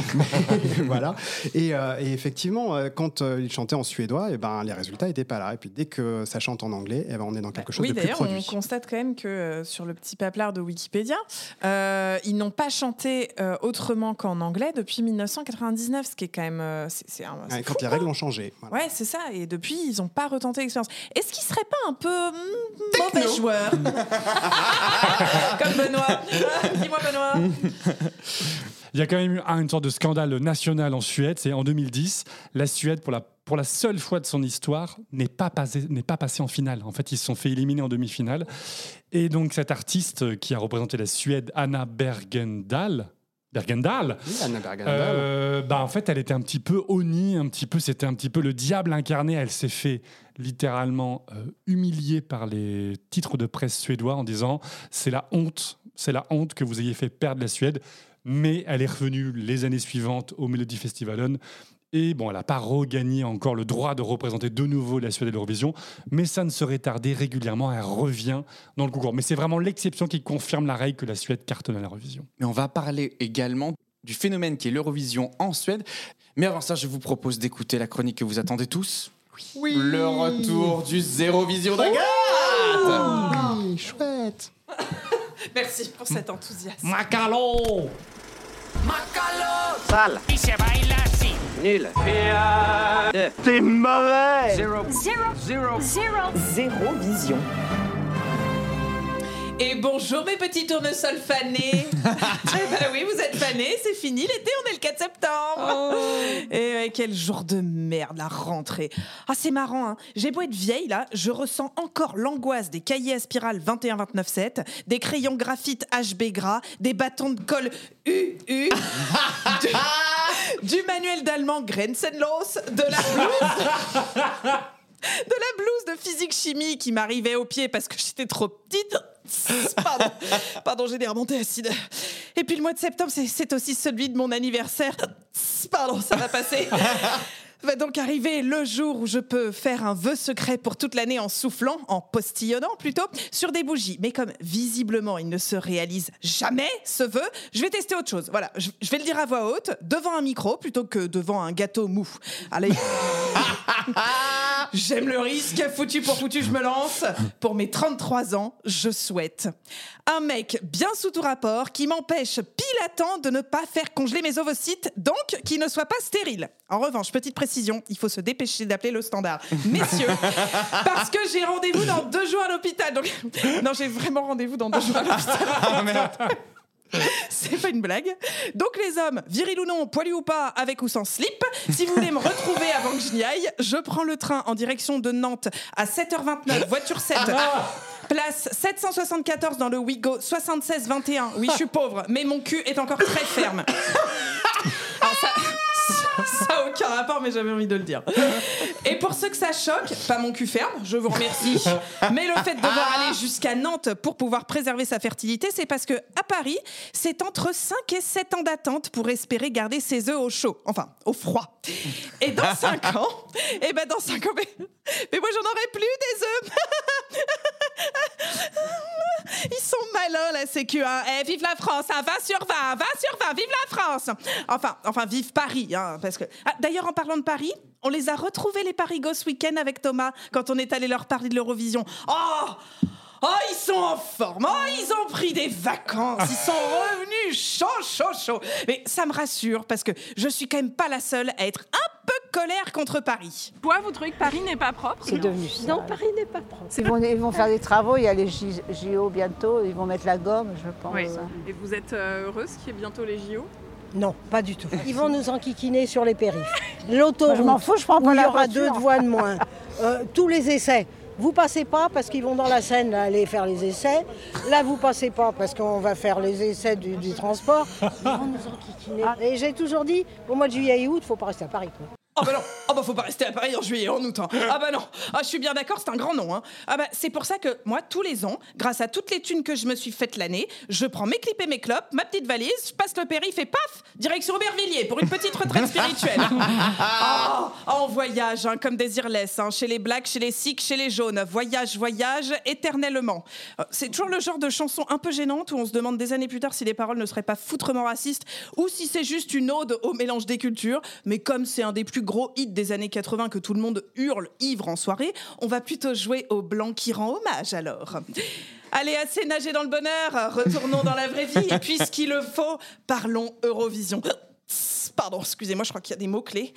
Voilà. Et, euh, et effectivement, quand euh, ils chantaient en suédois, et ben les résultats n'étaient pas là. Et puis dès que ça chante en anglais, et ben on est dans quelque chose Oui, de plus d'ailleurs, on produit. constate quand même que euh, sur le petit paplard de Wikipédia, euh, ils n'ont pas chanté euh, autrement qu'en anglais depuis 1999, ce qui est quand même. euh, c'est- c'est un- c'est Ouais, fou, quand les quoi. règles ont changé. voilà. Ouais, c'est ça. Et depuis, ils n'ont pas retenté l'expérience. Est-ce qu'ils seraient pas un peu hmm, mauvais joueurs Comme Benoît. Dis-moi, Benoît. Il y a quand même eu un- une sorte de scandale national en Suède. C'est en 2010, la Suède, pour la, pour la seule fois de son histoire, n'est pas, passé, n'est pas passée en finale. En fait, ils se sont fait éliminer en demi-finale. Et donc, cette artiste qui a représenté la Suède, Anna Bergendal, Bergendal, Oui, Anna Bergendal. euh, bah en fait, elle était un petit peu honnie, un petit peu, c'était un petit peu le diable incarné. Elle s'est fait littéralement euh, humilier par les titres de presse suédois en disant c'est la honte, c'est la honte que vous ayez fait perdre la Suède. Mais elle est revenue les années suivantes au Melody Festivalen. Et bon, elle n'a pas regagné encore le droit de représenter de nouveau la Suède à l'Eurovision, mais ça ne serait tardé régulièrement, elle revient dans le concours. Mais c'est vraiment l'exception qui confirme la règle que la Suède cartonne à l'Eurovision. Mais on va parler également du phénomène qui est l'Eurovision en Suède. Mais avant ça, je vous propose d'écouter la chronique que vous attendez tous. Oui. Le retour du Zérovision d'Agathe Oui, chouette. Merci pour cet enthousiasme. Macalo Sale. Nul. C'est mauvais. Zéro vision. Et bonjour mes petits tournesols fanés. eh ben oui, vous êtes fanés, c'est fini l'été, on est le 4 septembre. Et ouais, quel jour de merde, la rentrée. Ah, c'est marrant, hein. j'ai beau être vieille là, je ressens encore l'angoisse des cahiers à spirale 21-29-7, des crayons graphite HB gras, des bâtons de colle UU, du manuel d'allemand Grenzenlos, de la blouse de de physique-chimie qui m'arrivait au pied parce que j'étais trop petite. Pardon, Pardon j'ai des remontées acides. Et puis le mois de septembre, c'est aussi celui de mon anniversaire. Pardon, ça va passer. Va donc arriver le jour où je peux faire un vœu secret pour toute l'année en soufflant, en postillonnant plutôt, sur des bougies. Mais comme visiblement il ne se réalise jamais ce vœu, je vais tester autre chose. Voilà, je vais le dire à voix haute, devant un micro plutôt que devant un gâteau mou. Allez. J'aime le risque, foutu pour foutu, je me lance. Pour mes 33 ans, je souhaite un mec bien sous tout rapport qui m'empêche pile à temps de ne pas faire congeler mes ovocytes, donc qui ne soit pas stérile. En revanche, petite précision, il faut se dépêcher d'appeler le standard. Messieurs, parce que j'ai rendez-vous dans deux jours à l'hôpital. Donc... Non, j'ai vraiment rendez-vous dans deux jours à l'hôpital. C'est pas une blague. Donc les hommes, viril ou non, poilus ou pas, avec ou sans slip, si vous voulez me retrouver avant que je n'y aille, je prends le train en direction de Nantes à 7h29, voiture 7. Place 774 dans le Wigo 7621. Oui, je suis pauvre, mais mon cul est encore très ferme. Ça, ça a aucun rapport, mais j'avais envie de le dire. Et pour ceux que ça choque, pas mon cul ferme, je vous remercie. Mais le fait de devoir aller jusqu'à Nantes pour pouvoir préserver sa fertilité, c'est parce que à Paris, c'est entre 5 et 7 ans d'attente pour espérer garder ses œufs au chaud, enfin au froid. Et dans 5 ans, et ben dans 5 ans, mais, moi j'en aurai plus des œufs. Ils sont malins, la Sécu. Hein. Eh, vive la France, hein. 20 sur 20, 20 sur 20, vive la France. Enfin, enfin vive Paris. Hein, parce que... Ah, D'ailleurs, en parlant de Paris, on les a retrouvés, les Parigos, ce week-end avec Thomas, quand on est allé leur parler de l'Eurovision. Oh Oh, ils sont en forme. Oh, ils ont pris des vacances. Ils sont revenus chaud, chaud, chaud. Mais ça me rassure parce que je suis quand même pas la seule à être un peu colère contre Paris. Toi, vous trouvez que Paris n'est pas propre C'est devenu ça. Non, Paris n'est pas propre. Ils vont, ils vont faire des travaux, il y a les JO bientôt, ils vont mettre la gomme, je pense. Oui. Et vous êtes euh, heureuse qu'il y ait bientôt les JO Non, pas du tout. Ils vont nous enquiquiner sur les périphes. L'autoroute, je m'en fous, je prends pas où il y aura voiture. deux voies de moins. Euh, tous les essais. Vous passez pas parce qu'ils vont dans la Seine là, aller faire les essais. Là, vous passez pas parce qu'on va faire les essais du, du transport. Ils vont nous enquiquiner. Et j'ai toujours dit, au mois de juillet et août, faut pas rester à Paris. Quoi. Oh bah non, oh bah faut pas rester à Paris en juillet et en août. hein. Ah bah non, ah, je suis bien d'accord, c'est un grand nom. Hein. Ah bah c'est pour ça que moi, tous les ans, grâce à toutes les thunes que je me suis faites l'année, je prends mes clips et mes clopes, ma petite valise, je passe le périph' et paf, direction Aubervilliers pour une petite retraite spirituelle. Oh, en voyage, hein, comme Désirless, hein, chez les blacks, chez les sikhs, chez les jaunes. Voyage, voyage, éternellement. Euh, C'est toujours le genre de chanson un peu gênante où on se demande des années plus tard si les paroles ne seraient pas foutrement racistes ou si c'est juste une ode au mélange des cultures. Mais comme c'est un des plus gros hits des années 80 que tout le monde hurle ivre en soirée, on va plutôt jouer au blanc qui rend hommage alors. Allez, assez nager dans le bonheur, retournons dans la vraie vie, et puisqu'il le faut, parlons Eurovision. Pardon, excusez-moi, je crois qu'il y a des mots-clés.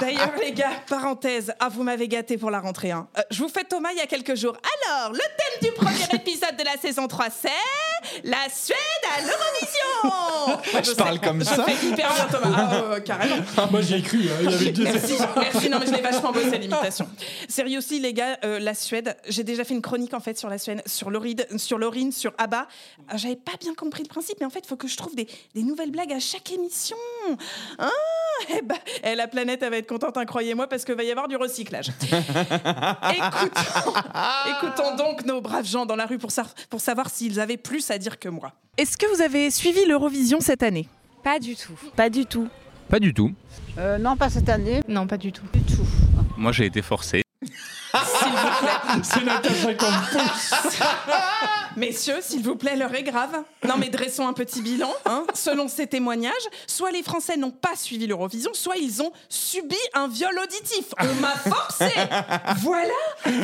D'ailleurs, les gars, parenthèse, ah, vous m'avez gâté pour la rentrée. hein. Euh, je vous fais Thomas il y a quelques jours. Alors, le thème du premier épisode de la saison 3, c'est la Suède à l'Eurovision. Je parle comme je ça fais hyper bien Thomas. Ah, carrément. Ah, moi j'y ai cru, hein, il y avait deux Merci, merci. Non, mais je l'ai vachement bossé l'imitation. Sérieux aussi, les gars, euh, la Suède, j'ai déjà fait une chronique en fait sur la Suède, sur Lauride, sur Laurine, sur ABBA. Euh, J'avais pas bien compris le principe, mais en fait, il faut que je trouve des, des nouvelles blagues à chaque émission. Ah, eh ben, eh, la planète, elle va être contente, hein, croyez-moi, parce qu'il va y avoir du recyclage. Écoutons, écoutons donc nos braves gens dans la rue pour, sa- pour savoir s'ils avaient plus à dire que moi. Est-ce que vous avez suivi l'Eurovision cette année? Pas du tout. Pas du tout. Pas du tout. Euh, non, pas cette année. Non, pas du tout. Moi, j'ai été forcé. C'est Natacha comme pouce. Messieurs, s'il vous plaît, l'heure est grave. Non, mais dressons un petit bilan. hein. Selon ces témoignages, soit les Français n'ont pas suivi l'Eurovision, soit ils ont subi un viol auditif. On m'a forcé. Voilà,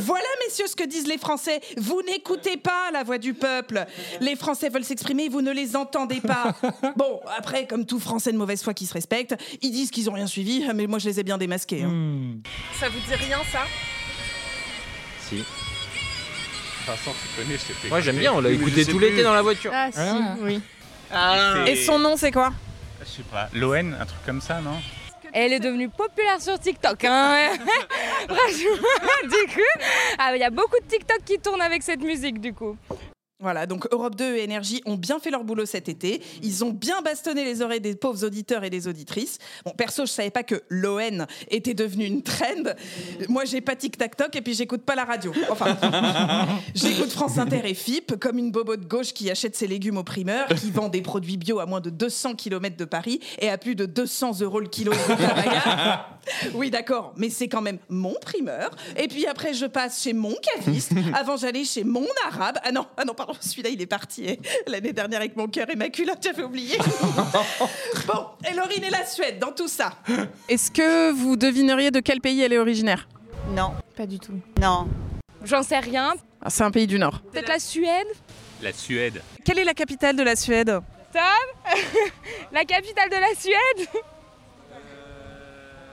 voilà, messieurs, ce que disent les Français. Vous n'écoutez pas la voix du peuple. Les Français veulent s'exprimer, vous ne les entendez pas. Bon, après, comme tout Français de mauvaise foi qui se respecte, ils disent qu'ils ont rien suivi, mais moi je les ai bien démasqués. hein. Ça vous dit rien, ça? Si. Vincent, tu connais, je t'ai fait Moi, j'aime bien, on l'a écouté tout l'été dans la voiture. Ah, si, ouais. oui. Et son nom, c'est quoi Je sais pas. L'ON, un truc comme ça, non Elle est devenue populaire sur TikTok. Hein Franchement, du coup, ah, il y a beaucoup de TikTok qui tournent avec cette musique, du coup. Voilà, donc Europe 2 et Énergie ont bien fait leur boulot cet été. Ils ont bien bastonné les oreilles des pauvres auditeurs et des auditrices. Bon, perso, je savais pas que l'ON était devenu une trend. Moi, j'ai pas tic-tac-toc et puis j'écoute pas la radio. Enfin, j'écoute France Inter et FIP comme une bobo de gauche qui achète ses légumes au primeur, qui vend des produits bio à moins de 200 km de Paris et à plus de 200 euros le kilo. Oui, d'accord, mais c'est quand même mon primeur. Et puis après, je passe chez mon caviste. Avant, j'allais chez mon arabe. Ah non, ah non, pardon, celui-là, il est parti eh. l'année dernière avec mon cœur et ma culotte, j'avais oublié. bon, et Laurine et la Suède dans tout ça. Est-ce que vous devineriez de quel pays elle est originaire? Non. Pas du tout. Non. J'en sais rien. Ah, c'est un pays du Nord. Peut-être la Suède? La Suède. Quelle est la capitale de la Suède? Tom? La capitale de la Suède?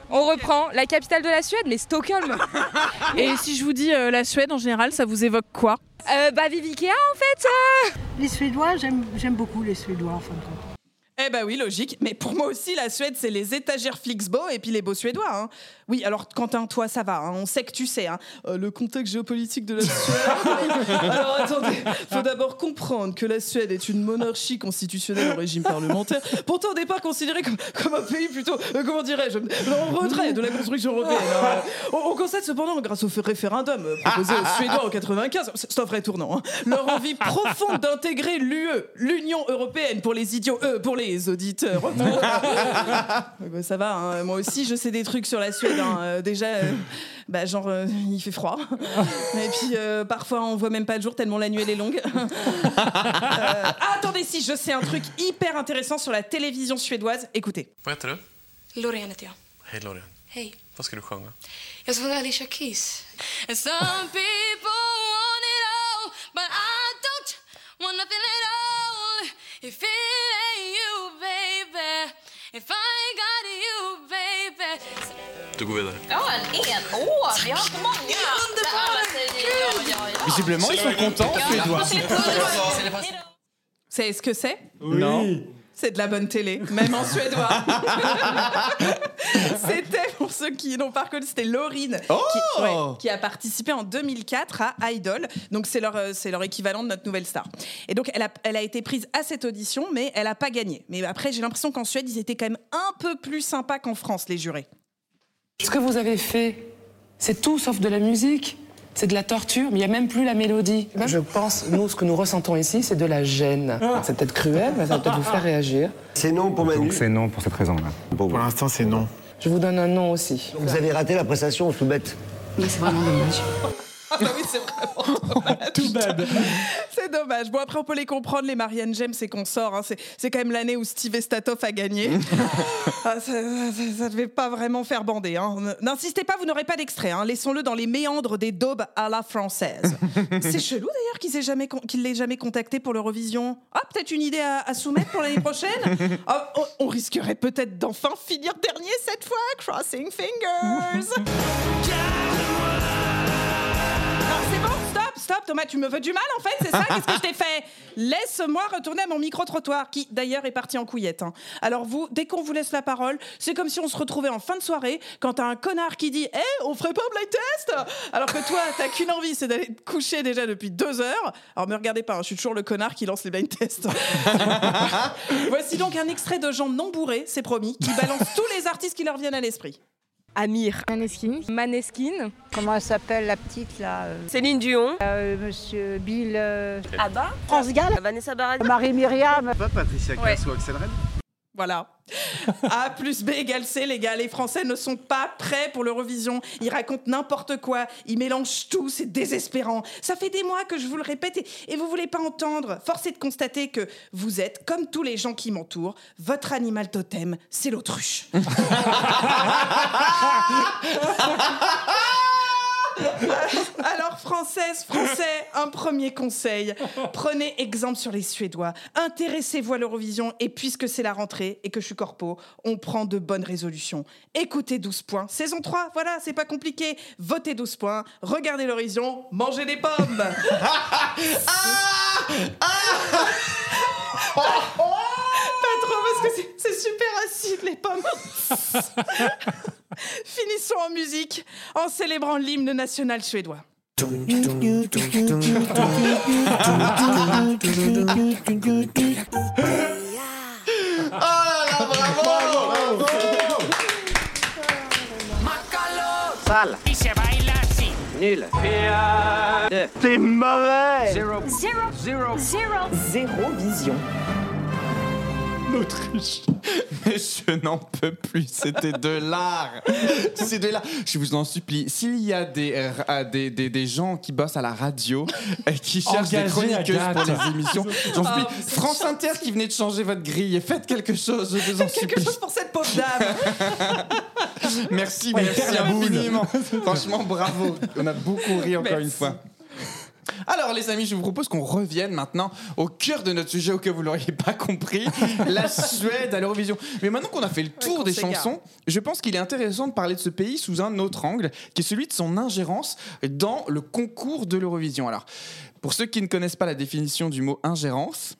On reprend. La capitale de la Suède, mais Stockholm. Et si je vous dis euh, la Suède en général, ça vous évoque quoi? Euh, bah, Vivi Ikea, en fait. euh. Les Suédois, j'aime j'aime beaucoup les Suédois en fin de compte. Eh bah oui, logique. Mais pour moi aussi, la Suède, c'est les étagères Flixbo et puis les beaux Suédois. hein. Oui, alors Quentin, toi, ça va. hein. On sait que tu sais. hein. Euh, le contexte géopolitique de la Suède. alors attendez, faut d'abord comprendre que la Suède est une monarchie constitutionnelle au régime parlementaire. Pourtant, au départ, considéré comme, comme un pays plutôt, euh, comment dirais-je, en retrait de la construction européenne. hein. On, on constate cependant, grâce au référendum euh, proposé aux Suédois en 95, c'est un vrai tournant, hein, leur envie profonde d'intégrer l'UE, l'Union européenne, pour les idiots, euh, pour les auditeurs. Bah, ça va, moi aussi je sais des trucs sur la Suède. Hein. Euh, déjà, euh, bah, genre, euh, il fait froid. Et puis euh, parfois on voit même pas le jour tellement la nuit elle est longue. Euh, ah, attendez, si, je sais un truc hyper intéressant sur la télévision suédoise. Écoutez. Vad heter du? Loreen heter jag. Hej Loreen. Hej. Vad ska du sjunga? Jag ska sjunga Alicia Keys. And some people want it all, but I don't want nothing at all. If it ain't you, baby. If I ain't got you, baby. Du går vidare. Ja, en enår. Vi har inte många. Underbart! Visiblement, ils sont contents, Suédois. Vous savez ce que c'est? Non. C'est de la bonne télé, même en suédois. c'était, pour ceux qui n'ont pas reconnu, c'était Laurine Oh qui, ouais, qui a participé en 2004 à Idol. Donc c'est leur, euh, c'est leur équivalent de notre nouvelle star. Et donc elle a, elle a été prise à cette audition, mais elle n'a pas gagné. Mais après, j'ai l'impression qu'en Suède, ils étaient quand même un peu plus sympas qu'en France, les jurés. Ce que vous avez fait, c'est tout sauf de la musique. C'est de la torture, mais il n'y a même plus la mélodie. Je pense, nous, ce que nous ressentons ici, c'est de la gêne. C'est peut-être cruel, mais ça va peut-être vous faire réagir. C'est non pour Manu. Donc c'est non pour cette raison-là. Pour l'instant, c'est non. Je vous donne un nom aussi. Vous avez raté la prestation, tout bête. Mais c'est vraiment dommage. Ah bah oui, c'est vraiment dommage. Tout bad. C'est dommage. Bon, après, on peut les comprendre, les Marianne James et consorts. hein. C'est, c'est quand même l'année où Steve Estatoff a gagné. Ah, ça, ça devait pas vraiment faire bander. hein. N'insistez pas, vous n'aurez pas d'extrait. hein. Laissons-le dans les méandres des daubes à la française. c'est chelou d'ailleurs qu'il ne l'ait jamais contacté pour l'Eurovision. Ah, peut-être une idée à, à soumettre pour l'année prochaine Ah, on, on risquerait peut-être d'enfin finir dernier cette fois. Crossing fingers. Stop, Thomas, tu me veux du mal en fait, c'est ça Qu'est-ce que je t'ai fait Laisse-moi retourner à mon micro-trottoir, qui d'ailleurs est parti en couillette. hein. Alors vous, dès qu'on vous laisse la parole, c'est comme si on se retrouvait en fin de soirée, quand t'as un connard qui dit « Eh, on ferait pas un blind test ?» Alors que toi, t'as qu'une envie, c'est d'aller te coucher déjà depuis deux heures. Alors me regardez pas, hein, je suis toujours le connard qui lance les blind tests. Voici donc un extrait de gens non bourrés, c'est promis, qui balancent tous les artistes qui leur viennent à l'esprit. Amir. Maneskin. Maneskin. Comment elle s'appelle la petite là euh, Céline Dion. euh, Monsieur Bill. euh, Abba. France Gall. Vanessa Paradis. Marie-Myriam. Pas Patricia Ouais. Cass ou Axel Red Voilà. A plus B égale C, les gars. Les Français ne sont pas prêts pour l'Eurovision. Ils racontent n'importe quoi. Ils mélangent tout. C'est désespérant. Ça fait des mois que je vous le répète et, et vous voulez pas entendre. Force est de constater que vous êtes, comme tous les gens qui m'entourent, votre animal totem, c'est l'autruche. Alors, française, français, un premier conseil. Prenez exemple sur les Suédois. Intéressez-vous à l'Eurovision et puisque c'est la rentrée et que je suis corpo, on prend de bonnes résolutions. Écoutez 12 points. Saison 3, voilà, c'est pas compliqué. Votez 12 points, regardez l'horizon, mangez des pommes. Pas trop parce que c'est- super acide les pommes. Finissons en musique en célébrant l'hymne national suédois. Oh là là, bravo, Sale. Así. Nul. C'est mauvais. Zéro. Zéro. Zéro. Zéro. Zéro vision. l'Autriche. Mais je n'en peux plus, c'était de l'art. C'est de l'art. Je vous en supplie, s'il y a des, euh, des, des, des gens qui bossent à la radio et qui cherchent des Engagez chroniqueuses Agathe. pour les émissions, j'en supplie. Oh, c'est France Inter qui venait de changer votre grille, faites quelque chose, je vous en supplie. Quelque chose pour cette pauvre dame. Merci, Ouais, merci infiniment. Franchement, bravo. On a beaucoup ri encore Merci. une fois. Alors les amis, je vous propose qu'on revienne maintenant au cœur de notre sujet au cas où vous l'auriez pas compris, la Suède à l'Eurovision. Mais maintenant qu'on a fait le tour des chansons, je pense qu'il est intéressant de parler de ce pays sous un autre angle, qui est celui de son ingérence dans le concours de l'Eurovision. Alors, pour ceux qui ne connaissent pas la définition du mot ingérence,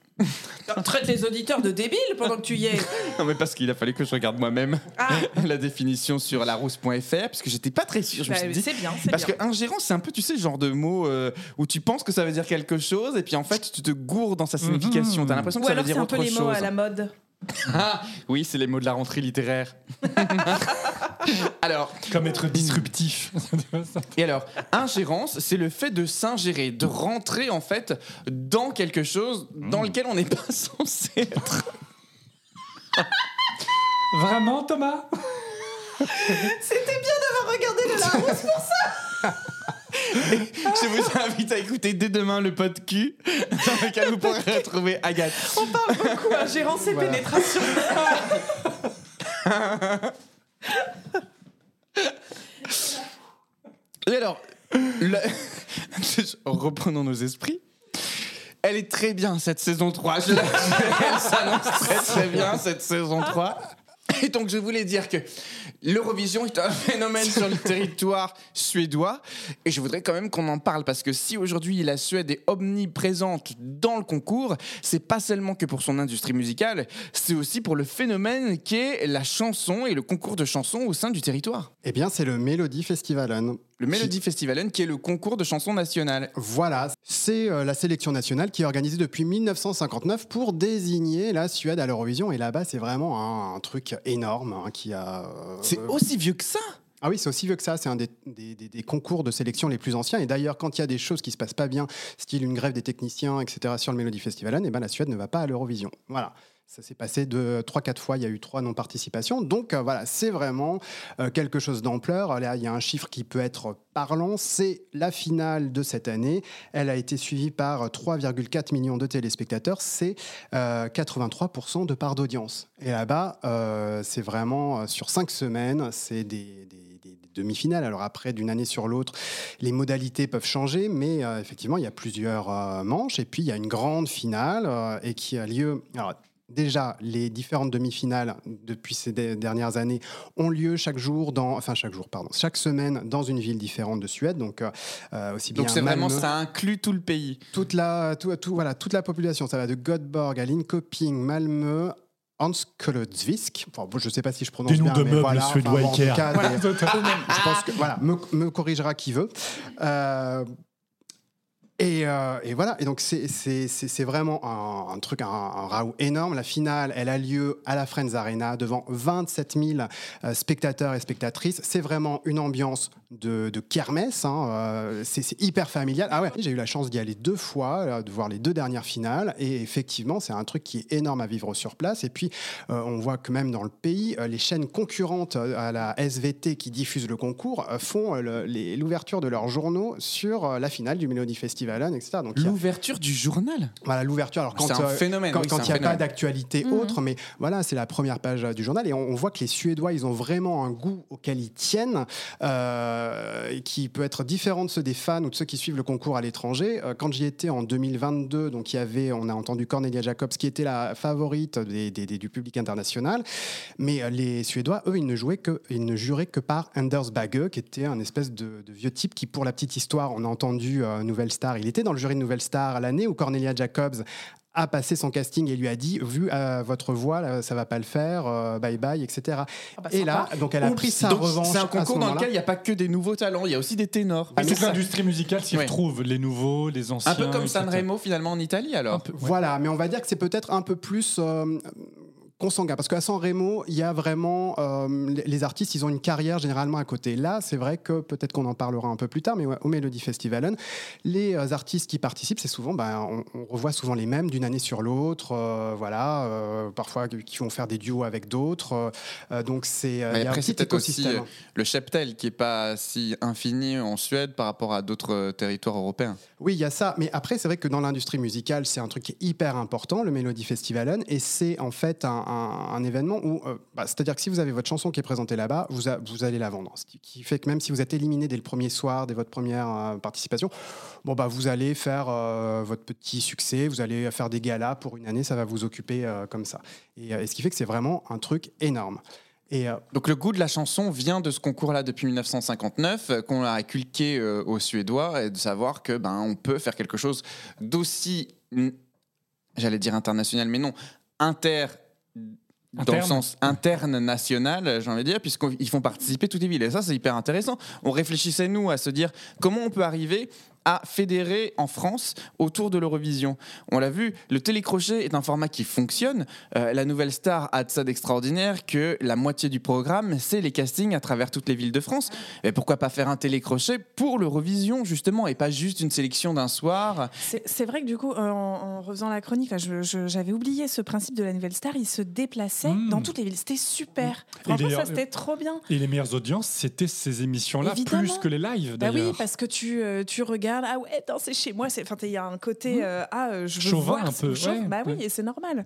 Traite les auditeurs de débiles pendant que tu y es. non mais parce qu'il a fallu que je regarde moi-même Ah. la définition sur larousse.fr parce que j'étais pas très sûr. Je me Bah, suis dit, c'est bien, c'est parce bien. que ingérence c'est un peu tu sais le genre de mot euh, où tu penses que ça veut dire quelque chose et puis en fait tu te gourdes dans sa signification. T'as l'impression que Ou ça veut dire c'est un autre peu les chose. mots à la mode. Ah, oui, c'est les mots de la rentrée littéraire. alors, Comme être disruptif. et alors, ingérence, c'est le fait de s'ingérer, de rentrer en fait dans quelque chose dans lequel on n'est pas censé être. Vraiment, Thomas? C'était bien d'avoir regardé le Larousse pour ça. Je vous invite à écouter dès demain le pod Q dans lequel vous pourrez retrouver Agathe. On parle beaucoup à gérance et Voilà. pénétration. Et alors, le- reprenons nos esprits. Elle est très bien cette saison 3. Je la- Elle s'annonce très très bien cette saison 3. Et donc je voulais dire que l'Eurovision est un phénomène sur le territoire suédois et je voudrais quand même qu'on en parle parce que si aujourd'hui la Suède est omniprésente dans le concours, c'est pas seulement que pour son industrie musicale, c'est aussi pour le phénomène qu'est la chanson et le concours de chansons au sein du territoire. Eh bien, c'est le Melody Festivalen. Le Melody Festivalen qui est le concours de chansons nationales. Voilà, c'est euh, la sélection nationale qui est organisée depuis 1959 pour désigner la Suède à l'Eurovision. Et là-bas, c'est vraiment un, un truc énorme hein, qui a. euh, C'est aussi vieux que ça Ah oui, c'est aussi vieux que ça. C'est un des, des- des- des concours de sélection les plus anciens. Et d'ailleurs, quand il y a des choses qui se passent pas bien, style une grève des techniciens, etc., sur le Melody Festivalen, eh ben, la Suède ne va pas à l'Eurovision. Voilà. Ça s'est passé de 3-4 fois, il y a eu trois non-participations. Donc euh, voilà, c'est vraiment euh, quelque chose d'ampleur. Là, il y a un chiffre qui peut être parlant, c'est la finale de cette année. Elle a été suivie par 3,4 millions de téléspectateurs, c'est euh, 83% de part d'audience. Et là-bas, euh, c'est vraiment euh, sur 5 semaines, c'est des, demi-finales. Alors après, d'une année sur l'autre, les modalités peuvent changer, mais euh, effectivement, il y a plusieurs euh, manches. Et puis, il y a une grande finale euh, et qui a lieu. Déjà, les différentes demi-finales depuis ces de- dernières années ont lieu chaque jour, dans, enfin chaque jour, pardon, chaque semaine dans une ville différente de Suède. Donc, euh, euh, aussi bien Donc c'est vraiment, ça inclut tout le pays. toute la, tout, tout- voilà, toute la population. Ça va de Göteborg à Linköping, Malmö. Anskolodvisk, enfin, bon, je ne sais pas si je prononce Des noms bien, de mais meubles voilà, suédois enfin, bon, en tout Ikea. cas, Voilà, des- je pense que voilà, me, me corrigera qui veut. Euh, et, euh, et voilà, et donc c'est- vraiment un, truc, un, un énorme. La finale, elle a lieu à la Friends Arena devant 27 000 euh, spectateurs et spectatrices. C'est vraiment une ambiance de, de kermesse, hein, euh, c'est hyper familial. Ah ouais, j'ai eu la chance d'y aller deux fois, euh, de voir les deux dernières finales, et effectivement, c'est un truc qui est énorme à vivre sur place. Et puis, on voit que même dans le pays, les chaînes concurrentes à la SVT qui diffusent le concours font l'ouverture de leurs journaux sur la finale du Melody Festivalen, etc. Donc, a- L'ouverture du journal voilà l'ouverture. Alors quand C'est un euh, phénomène, quand oui, quand c'est il n'y a pas d'actualité Mhm. autre, mais voilà, c'est la première page euh, du journal et on, on voit que les Suédois, ils ont vraiment un goût auquel ils tiennent, euh, qui peut être différent de ceux des fans ou de ceux qui suivent le concours à l'étranger. Quand j'y étais en 2022, donc il y avait, on a entendu Cornelia Jacobs qui était la favorite des- des- des- du public international, mais les Suédois, eux, ils ne jouaient que, ils ne juraient que par Anders Bagge, qui était un espèce de, de vieux type qui, pour la petite histoire, on a entendu euh, Nouvelle Star. Il était dans le jury de Nouvelle Star à l'année où Cornelia Jacobs a passé son casting et lui a dit vu euh, votre voix là, ça va pas le faire euh, bye bye etc bah, et là donc elle a pris sa Donc, revanche C'est un concours dans lequel il n'y a pas que des nouveaux talents, il y a aussi des ténors. Toute l'industrie musicale s'y Ouais. retrouve, les nouveaux, les anciens. Un peu comme. Sanremo finalement en Italie alors. Voilà, mais on va dire que c'est peut-être un peu plus. euh, consanguin. Parce qu'à San Remo, il y a vraiment. euh, les- artistes, ils ont une carrière généralement à côté. Là, c'est vrai que peut-être qu'on en parlera un peu plus tard, mais au Melody Festivalen, les euh, artistes qui participent, c'est souvent. ben, on, on revoit souvent les mêmes d'une année sur l'autre. euh, voilà. euh, parfois, qui vont faire des duos avec d'autres. donc, c'est. après, c'est peut-être aussi le cheptel qui est pas si infini en Suède par rapport à d'autres territoires européens. Oui, il y a ça. Mais après, c'est vrai que dans l'industrie musicale, c'est un truc qui est hyper important, le Melody Festivalen. Et c'est en fait un, un- événement où, euh, bah, c'est-à-dire que si vous avez votre chanson qui est présentée là-bas, vous, vous allez la vendre. Ce qui- fait que même si vous êtes éliminé dès le premier soir, dès votre première euh, participation, bon, bah, vous allez faire euh, votre petit succès, vous allez faire des galas pour une année, ça va vous occuper comme ça. Et, ce qui fait que c'est vraiment un truc énorme. Et, Donc le goût de la chanson vient de ce concours-là depuis 1959, euh, qu'on a inculqué euh, aux Suédois, et de savoir que ben on peut faire quelque chose d'aussi, j'allais dire international, mais non, inter. Dans le sens interne national, j'ai envie de dire, puisqu'ils font participer toutes les villes. Et ça, c'est hyper intéressant. On réfléchissait, nous, à se dire comment on peut arriver à fédérer en France autour de l'Eurovision. On l'a vu, le télécrochet est un format qui fonctionne. Euh, la nouvelle star a de ça d'extraordinaire que la moitié du programme, c'est les castings à travers toutes les villes de France. Et pourquoi pas faire un télécrochet pour l'Eurovision, justement, et pas juste une sélection d'un soir? C'est vrai que du coup, euh, en, en refaisant la chronique, j'avais oublié ce principe de la nouvelle star. Il se déplaçait dans toutes les villes. C'était super. Franchement, d'ailleurs, ça c'était trop bien. Et les meilleures audiences, c'était ces émissions-là, plus que les lives Bah d'ailleurs. oui, parce que tu, euh, tu regardes, ah ouais, c'est chez moi. c'est- Enfin, il y a un côté, euh, ah, euh, je veux Chauvin voir un peu, ouais, bah oui, et c'est normal.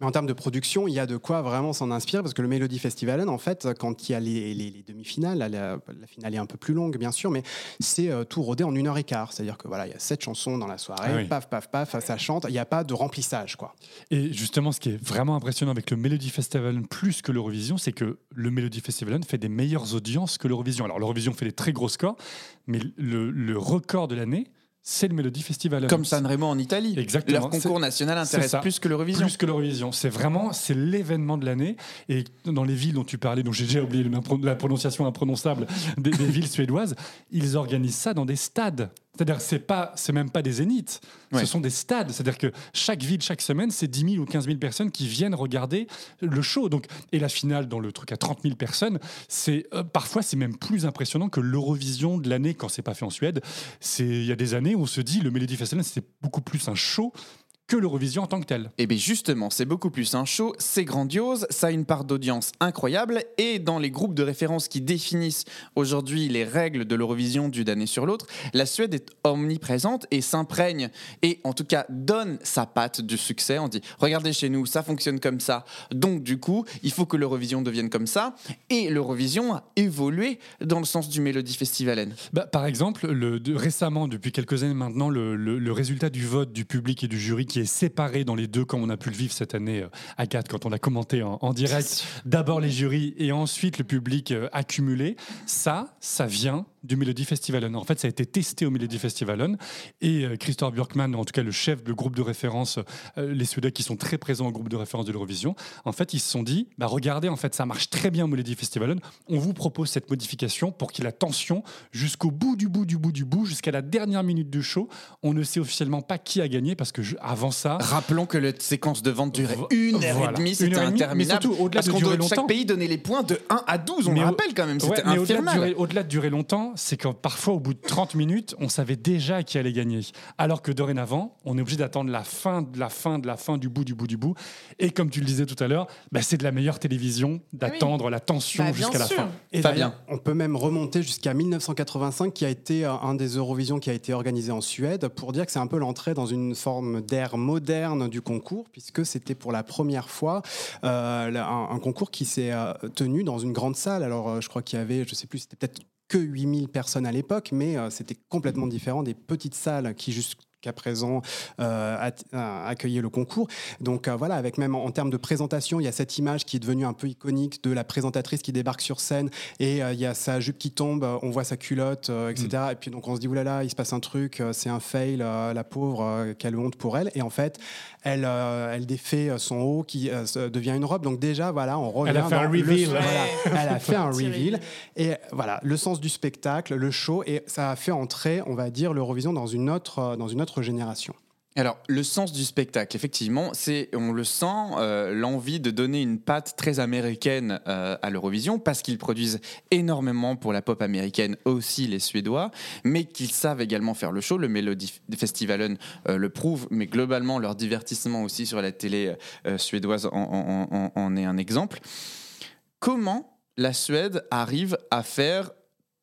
Mais en termes de production, il y a de quoi vraiment s'en inspirer parce que le Melody Festivalen, en fait, quand il y a les, les- les demi-finales, la, finale est un peu plus longue, bien sûr, mais c'est euh, tout rodé en une heure et quart. C'est-à-dire que voilà, il y a sept chansons dans la soirée, Ah oui. paf, paf, paf, ça chante. Il n'y a pas de remplissage, quoi. Et justement, ce qui est vraiment impressionnant avec le Melody Festival plus que l'Eurovision, c'est que le Melody Festival fait des meilleures audiences que l'Eurovision. Alors l'Eurovision fait des très gros scores, mais le, le record de l'année, c'est le Melody Festival. Comme Sanremo en Italie. Exactement. Leur concours national intéresse ça. plus que l'Eurovision. Plus que l'Eurovision. C'est vraiment c'est l'événement de l'année. Et dans les villes dont tu parlais, dont j'ai déjà oublié la prononciation imprononçable des, des villes suédoises, ils organisent ça dans des stades. C'est-à-dire, c'est pas, c'est même pas des zéniths. Ouais. Ce sont des stades. C'est-à-dire que chaque ville, chaque semaine, c'est 10 000 ou 15 000 personnes qui viennent regarder le show. Donc, et la finale, dans le truc à 30 000 personnes, c'est euh, parfois c'est même plus impressionnant que l'Eurovision de l'année quand c'est pas fait en Suède. C'est il y a des années où on se dit le Melody Festival, c'est beaucoup plus un show que l'Eurovision en tant que tel. Et bien justement, c'est beaucoup plus un show, c'est grandiose, ça a une part d'audience incroyable, et dans les groupes de référence qui définissent aujourd'hui les règles de l'Eurovision d'une année sur l'autre, la Suède est omniprésente et s'imprègne, et en tout cas donne sa patte du succès. On dit, regardez chez nous, ça fonctionne comme ça, donc du coup, il faut que l'Eurovision devienne comme ça, et l'Eurovision a évolué dans le sens du Melody Festivalen. Bah, par exemple, le, de- récemment, depuis quelques années maintenant, le, le- le résultat du vote du public et du jury qui est séparé dans les deux, comme on a pu le vivre cette année euh, à 4 quand on a commenté en, en direct. D'abord les jurys et ensuite le public euh, accumulé. Ça, ça vient du Melody Festivalen. En fait, ça a été testé au Melody Festivalen et euh, Christophe Björkman, en tout cas le chef du groupe de référence, les Suédois qui sont très présents au groupe de référence de l'Eurovision, en fait, ils se sont dit, bah, regardez, en fait, ça marche très bien au Melody Festivalen. On vous propose cette modification pour qu'il y ait la tension jusqu'au bout du bout du bout du bout, jusqu'à la dernière minute du show. On ne sait officiellement pas qui a gagné parce que je- avant ça, Rappelons que la séquence de vente durait une heure Voilà. et demie, Une c'était heure et demie, mais interminable. surtout, au-delà parce de qu'on durer doit- chaque longtemps. pays donnait les points de 1 à 12, on Mais le au- rappelle quand même, Ouais, c'était mais au-delà de, infernal. durer, au-delà de durer longtemps, c'est que parfois, au bout de 30 minutes, on savait déjà qui allait gagner. Alors que dorénavant, on est obligé d'attendre la fin de la fin de la fin du bout du bout du bout. Et comme tu le disais tout à l'heure, bah, c'est de la meilleure télévision d'attendre la tension Bah, jusqu'à la fin. Et on peut même remonter jusqu'à 1985, qui a été euh, un des Eurovision qui a été organisé en Suède, pour dire que c'est un peu l'entrée dans une forme d'ère moderne du concours, puisque c'était pour la première fois euh, un, concours qui s'est euh, tenu dans une grande salle. Alors, euh, je crois qu'il y avait, je sais plus, c'était peut-être que 8000 personnes à l'époque, mais c'était complètement différent des petites salles qui jusqu'à présent euh, euh, accueillaient le concours. Donc euh, voilà, avec même en, en termes de présentation, il y a cette image qui est devenue un peu iconique de la présentatrice qui débarque sur scène et euh, il y a sa jupe qui tombe, on voit sa culotte, etc. Et puis donc on se dit oulala, il se passe un truc, c'est un fail, la pauvre, quelle honte pour elle. Et en fait, elle, euh, elle défait euh, son haut qui euh, devient une robe. Donc déjà voilà, on revient. Elle a fait dans un le- reveal. voilà, elle a fait un reveal. Et voilà, le sens du spectacle, le show, et ça a fait entrer, on va dire, l'Eurovision dans une autre, dans une autre génération. Alors, le sens du spectacle, effectivement, c'est, on le sent, euh, l'envie de donner une patte très américaine euh, à l'Eurovision, parce qu'ils produisent énormément pour la pop américaine, aussi les Suédois, mais qu'ils savent également faire le show. Le Melody Festivalen euh, le prouve, mais globalement, leur divertissement aussi sur la télé suédoise en- en est un exemple. Comment la Suède arrive à faire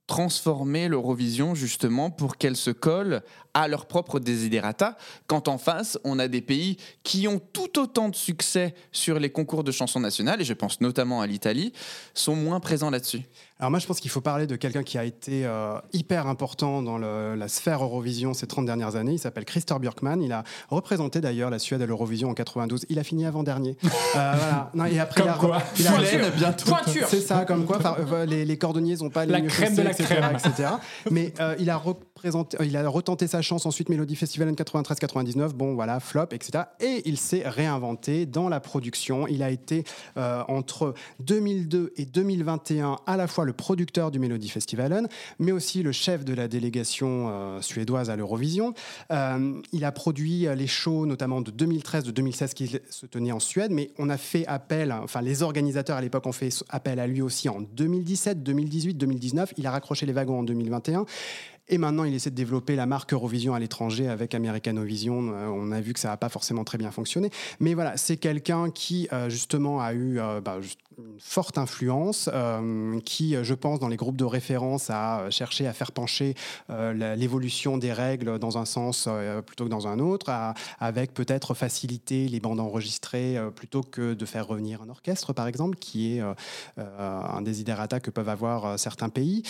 transformer l'Eurovision justement pour qu'elle se colle à leur propre desiderata, quand en face, on a des pays qui ont tout autant de succès sur les concours de chansons nationales, et je pense notamment à l'Italie, sont moins présents là-dessus. Alors moi, je pense qu'il faut parler de quelqu'un qui a été euh, hyper important dans le- la sphère Eurovision ces 30 dernières années. Il s'appelle Christer Björkman. Il a représenté d'ailleurs la Suède à l'Eurovision en 92. Il a fini avant-dernier. Euh, voilà. Non, et après, Comme il a, quoi. il a- Pointure. bientôt. Pointure. C'est ça, comme quoi euh, les, les cordonniers n'ont pas les La crème de la etc., crème. etc. Mais euh, il a représenté, euh, il a retenté sa chance ensuite Melody Festival en 93-99. Bon, voilà, flop, etc. Et il s'est réinventé dans la production. Il a été euh, entre 2002 et 2021 à la fois le producteur du Melody Festivalen, mais aussi le chef de la délégation euh, suédoise à l'Eurovision. Euh, il a produit les shows, notamment de 2013, de 2016, qui se tenaient en Suède, mais on a fait appel, enfin les organisateurs à l'époque ont fait appel à lui aussi en 2017, 2018, 2019. Il a raccroché les wagons en 2021. Et maintenant, il essaie de développer la marque Eurovision à l'étranger avec Americanovision. Euh, on a vu que ça n'a pas forcément très bien fonctionné. Mais voilà, c'est quelqu'un qui, euh, justement, a eu euh, bah, forte influence, euh, qui, euh, je pense, dans les groupes de référence, a euh, cherché à faire pencher euh, l'évolution des règles dans un sens euh, plutôt que dans un autre, à- avec peut-être faciliter les bandes enregistrées plutôt que de faire revenir un orchestre, par exemple, qui est un desiderata que peuvent avoir certains pays,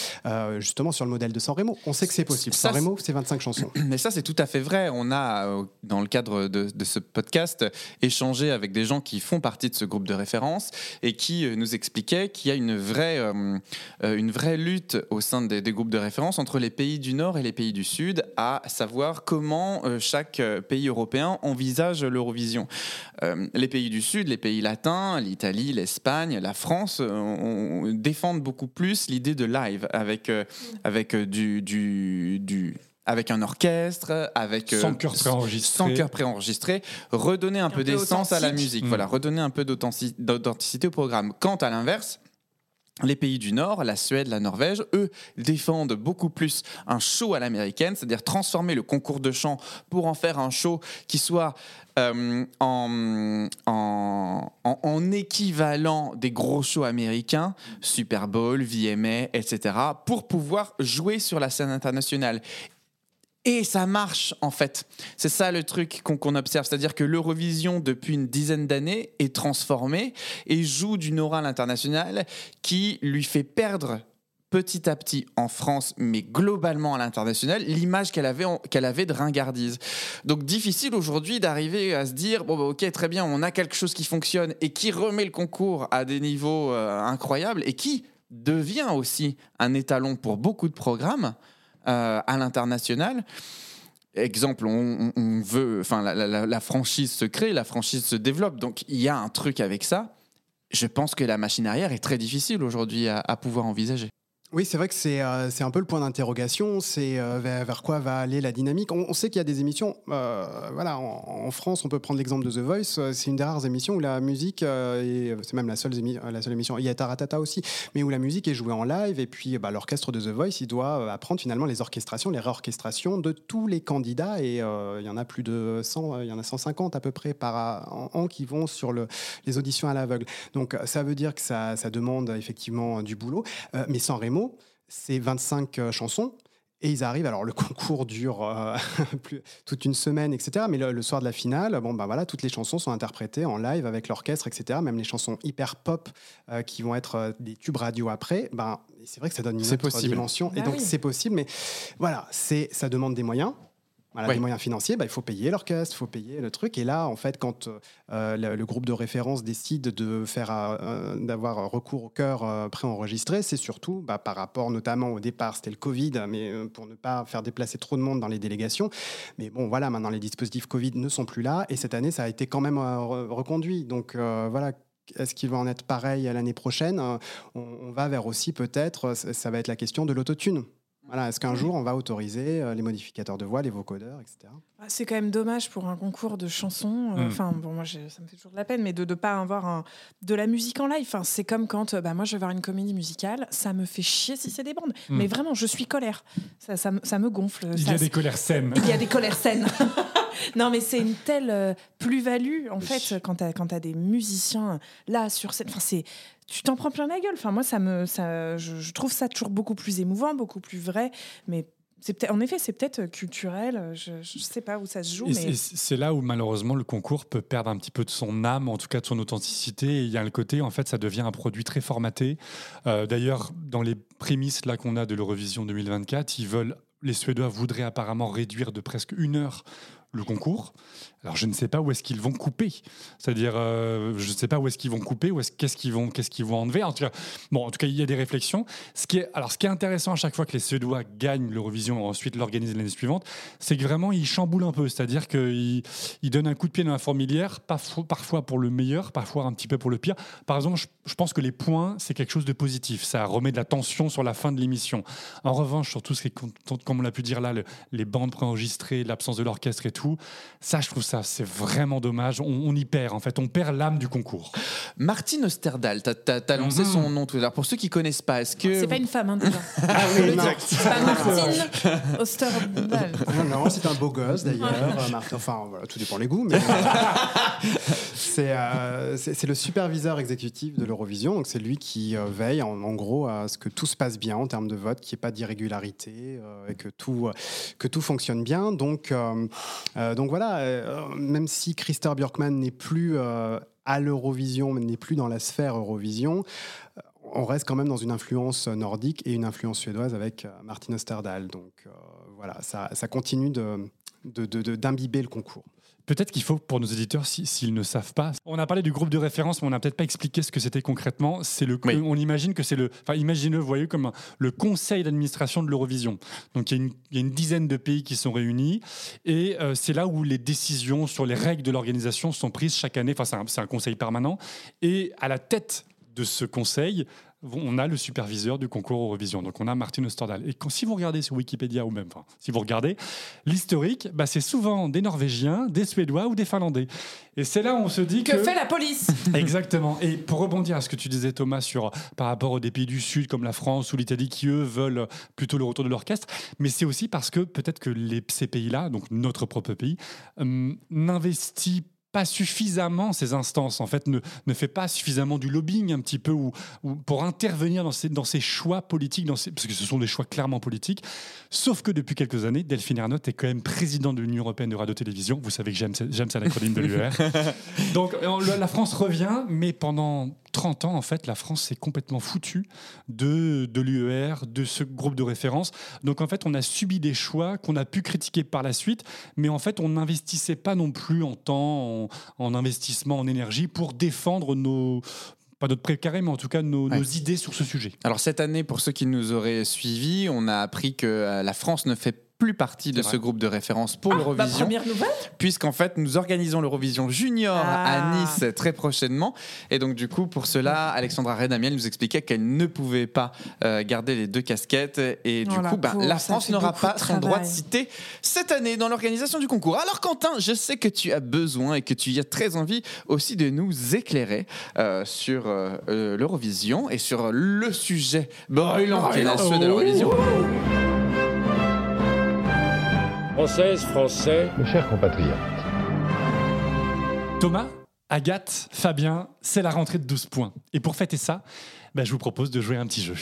justement sur le modèle de San Remo. On sait que c'est possible. Ça, San Remo, c'est 25 chansons. Mais ça, c'est tout à fait vrai. On a, dans le cadre de, de ce podcast, échangé avec des gens qui font partie de ce groupe de référence et qui euh, nous expliquaient qu'il y a une vraie, euh, euh, une vraie lutte au sein des, groupes de référence entre les pays du Nord et les pays du Sud, à savoir comment chaque pays européen envisage l'Eurovision. Les pays du Sud, les pays latins, l'Italie, l'Espagne, la France, défendent beaucoup plus l'idée de live avec, avec du- avec un orchestre, avec euh, Sans chœur préenregistré. sans chœur préenregistré, redonner un, peu peu d'essence à la musique, Mm. voilà, redonner un peu d'authentic- d'authenticité au programme. Quant à l'inverse, les pays du Nord, la Suède, la Norvège, eux, défendent beaucoup plus un show à l'américaine, c'est-à-dire transformer le concours de chant pour en faire un show qui soit euh, en- en équivalent des gros shows américains, Super Bowl, VMA, etc., pour pouvoir jouer sur la scène internationale. Et ça marche en fait. C'est ça le truc qu'on observe. C'est-à-dire que l'Eurovision, depuis une dizaine d'années, est transformée et joue d'une aura à l'international qui lui fait perdre petit à petit en France, mais globalement à l'international, l'image qu'elle avait, avait de ringardise. Donc difficile aujourd'hui d'arriver à se dire, bon bah, ok, très bien, on a quelque chose qui fonctionne et qui remet le concours à des niveaux euh, incroyables et qui devient aussi un étalon pour beaucoup de programmes à l'international. Exemple, on, veut, enfin, la, franchise se crée, la franchise se développe, donc il y a un truc avec ça. Je pense que la machine arrière est très difficile aujourd'hui à pouvoir envisager. Oui, c'est vrai que c'est euh, un peu le point d'interrogation. C'est euh, vers, quoi va aller la dynamique. On, sait qu'il y a des émissions. euh, voilà, en, France, on peut prendre l'exemple de The Voice. euh, C'est une des rares émissions où la musique, est- c'est même la seule, émission. Il y a Taratata aussi, mais où la musique est jouée en live. Et puis, bah, l'orchestre de The Voice, il doit apprendre finalement les orchestrations, les réorchestrations de tous les candidats. Et il y en a plus de 100, euh, il y en a 150 à peu près par an, qui vont sur le, les auditions à l'aveugle. Donc, ça veut dire que ça, ça demande effectivement du boulot. Mais sans Remo, c'est 25 euh, chansons. Et ils arrivent, alors le concours dure euh, plus- toute une semaine, etc. Mais le, le soir de la finale, bon, ben voilà, toutes les chansons sont interprétées en live avec l'orchestre, etc. Même les chansons hyper pop euh, qui vont être euh, des tubes radio après, ben, c'est vrai que ça donne une autre possible. dimension. et Bah donc oui. c'est possible, mais voilà, c'est ça demande des moyens. Voilà, Ouais. des moyens financiers, bah, il faut payer l'orchestre, il faut payer le truc. Et là, en fait, quand euh, le, le groupe de référence décide de faire, euh, d'avoir recours au cœur euh, préenregistré, c'est surtout bah, par rapport, notamment au départ, c'était le Covid, mais euh, pour ne pas faire déplacer trop de monde dans les délégations. Mais bon, voilà, maintenant les dispositifs Covid ne sont plus là, et cette année, ça a été quand même euh, re- reconduit. Donc voilà. Est-ce qu'il va en être pareil à l'année prochaine? On, on va vers aussi peut-être, ça, ça va être la question de l'autotune. Voilà, est-ce qu'un jour on va autoriser euh, les modificateurs de voix, les vocodeurs, etc. Ah, C'est quand même dommage pour un concours de chansons. euh, Mm. Enfin, bon, moi, ça me fait toujours de la peine, mais de ne pas avoir un- de la musique en live. Enfin, c'est comme quand euh, bah, moi, je vais voir une comédie musicale, ça me fait chier si c'est des bandes. Mm. Mais vraiment, je suis colère. Ça, ça, me- ça me gonfle. Il y Ça- a des colères saines. Il y a des colères saines. non, mais c'est une telle plus-value, en fait, quand tu as, des musiciens là sur scène. Enfin, c'est. Tu t'en prends plein la gueule. Enfin, moi, ça me, ça, je, je trouve ça toujours beaucoup plus émouvant, beaucoup plus vrai. Mais en effet, c'est peut-être culturel. Je, je sais pas où ça se joue. Mais... c'est- c'est là où malheureusement le concours peut perdre un petit peu de son âme, en tout cas de son authenticité. Et il y a le côté, en fait, ça devient un produit très formaté. Euh, D'ailleurs, dans les prémices là qu'on a de l'Eurovision 2024, ils veulent, les Suédois voudraient apparemment réduire de presque une heure le concours. Alors je ne sais pas où est-ce qu'ils vont couper. C'est-à-dire, euh, je ne sais pas où est-ce qu'ils vont couper, ou est-ce qu'est-ce qu'ils vont, qu'est-ce qu'ils vont enlever. En tout cas, bon, en tout cas, il y a des réflexions. Ce qui est, alors, ce qui est intéressant à chaque fois que les Suédois gagnent l'Eurovision et ensuite l'organisent l'année suivante, c'est que vraiment ils chamboulent un peu. C'est-à-dire qu'ils ils donnent un coup de pied dans la fourmilière, parfois, pour le meilleur, parfois un petit peu pour le pire. Par exemple, je, pense que les points, c'est quelque chose de positif. Ça remet de la tension sur la fin de l'émission. En revanche, sur tout ce qui est, comme on l'a pu dire là, le- les bandes préenregistrées, l'absence de l'orchestre et tout, ça, je trouve ça, c'est vraiment dommage. On, on y perd, en fait. On perd l'âme du concours. Martine Osterdal, t'as as, lancé Mhm. son nom tout à l'heure. Pour ceux qui connaissent pas, est-ce que C'est pas une femme, hein, déjà. Ah oui, exact. C'est pas Martine Osterdahl. Ah non, c'est un beau gosse d'ailleurs. euh, Martin. Enfin, voilà, tout dépend les goûts. Mais c'est euh, c'est- le superviseur exécutif de l'Eurovision. Donc c'est lui qui euh, veille en, en gros à ce que tout se passe bien en termes de vote, qu'il n'y ait pas d'irrégularité euh, et que tout, euh, que tout fonctionne bien. Donc, euh, euh, donc voilà, euh, même si Christer Björkman n'est plus euh, à l'Eurovision, n'est plus dans la sphère Eurovision, euh, on reste quand même dans une influence nordique et une influence suédoise avec euh, Martin Osterdahl. Donc voilà, ça, continue d'imbiber le concours. Peut-être qu'il faut, pour nos éditeurs, si- s'ils ne savent pas, on a parlé du groupe de référence, mais on n'a peut-être pas expliqué ce que c'était concrètement. C'est le, on imagine que c'est le, enfin, imaginez, vous voyez, comme le conseil d'administration de l'Eurovision. Donc, il y, a une, il y a une dizaine de pays qui sont réunis, et euh, c'est là où les décisions sur les règles de l'organisation sont prises chaque année. Enfin, c'est un, c'est un conseil permanent, et à la tête de ce conseil, on a le superviseur du concours Eurovision. Donc on a Martin Osterdahl. Et quand, si vous regardez sur Wikipédia ou même, enfin, si vous regardez, l'historique, bah, c'est souvent des Norvégiens, des Suédois ou des Finlandais. Et c'est là où on se dit que... Que fait la police? Exactement. Et pour rebondir à ce que tu disais, Thomas, sur, par rapport aux des pays du Sud comme la France ou l'Italie qui, eux, veulent plutôt le retour de l'orchestre, mais c'est aussi parce que peut-être que les, ces pays-là, donc notre propre pays, euh, n'investit pas suffisamment ces instances, en fait, ne, ne fait pas suffisamment du lobbying un petit peu ou, ou pour intervenir dans ces, dans ces choix politiques, dans ces, parce que ce sont des choix clairement politiques. Sauf que depuis quelques années, Delphine Ernotte est quand même présidente de l'Union européenne de radio-télévision. Vous savez que j'aime j'aime cet acronyme de l'UR. Donc euh, la la France revient, mais pendant 30 ans, en fait, la France s'est complètement foutue de, de l'UER, de ce groupe de référence. Donc en fait, on a subi des choix qu'on a pu critiquer par la suite, mais en fait, on n'investissait pas non plus en temps, en, en investissement, en énergie pour défendre nos pas notre précaré, mais en tout cas nos, nos idées sur ce sujet. Alors cette année, pour ceux qui nous auraient suivis, on a appris que euh, la France ne fait plus partie de ce groupe de référence pour Bah, l'Eurovision. première nouvelle Puisqu'en fait, nous organisons l'Eurovision Junior Ah. à Nice très prochainement. Et donc, du coup, pour cela, Alexandra Redamiel nous expliquait qu'elle ne pouvait pas euh, garder les deux casquettes. Et du Oh, coup, pauvre, la France n'aura pas son droit de citer cette année dans l'organisation du concours. Alors, Quentin, je sais que tu as besoin et que tu as très envie aussi de nous éclairer euh, sur euh, l'Eurovision et sur le sujet brûlant qui est la de l'Eurovision. Françaises, Français. Mes chers compatriotes. Thomas, Agathe, Fabien, c'est la rentrée de 12 points. Et pour fêter ça, bah, je vous propose de jouer un petit jeu.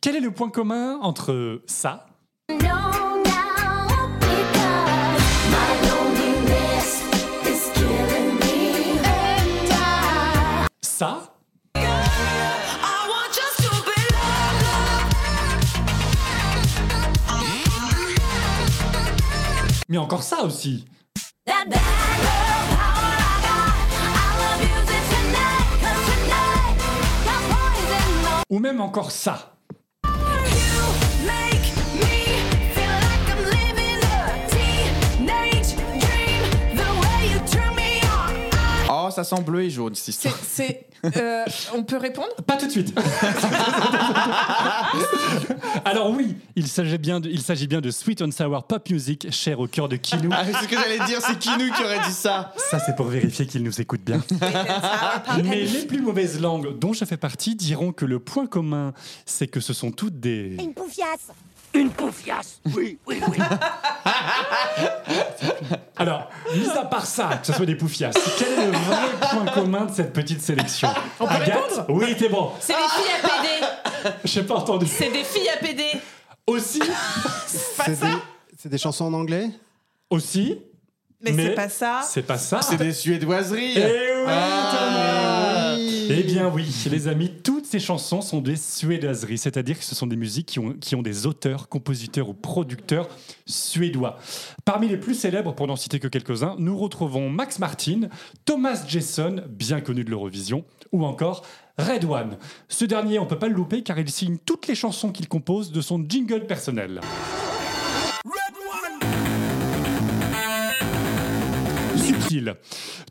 Quel est le point commun entre ça ça Mais encore ça aussi. Ou même encore ça ça sent bleu et jaune, cette histoire. C'est, euh, on peut répondre? Pas tout de suite. Alors oui, il s'agit bien, de, il s'agit bien de Sweet and Sour Pop Music, cher au cœur de Kinou. Ah, c'est ce que j'allais dire, c'est Kinou qui aurait dit ça. Ça, c'est pour vérifier qu'il nous écoute bien. Mais les plus mauvaises langues, dont je fais partie, diront que le point commun, c'est que ce sont toutes des... Une poufiasse Une poufiasse Oui, oui, oui. Alors, mis à part ça, que ce soit des poufias, quel est le vrai point commun de cette petite sélection On peut Agathe répondre? Oui, t'es bon. C'est des filles à PD. J'ai pas entendu. C'est des filles à PD. Aussi? C'est des, c'est des chansons en anglais? Aussi? Mais, c'est pas ça. C'est pas ça. C'est des suédoiseries. Eh oui, Ah, Thomas. Eh bien oui, les amis, toutes ces chansons sont des suédoiseries, c'est-à-dire que ce sont des musiques qui ont, des auteurs, compositeurs ou producteurs suédois. Parmi les plus célèbres, pour n'en citer que quelques-uns, nous retrouvons Max Martin, Thomas Jason, bien connu de l'Eurovision, ou encore Red One. Ce dernier, on peut pas le louper car il signe toutes les chansons qu'il compose de son jingle personnel.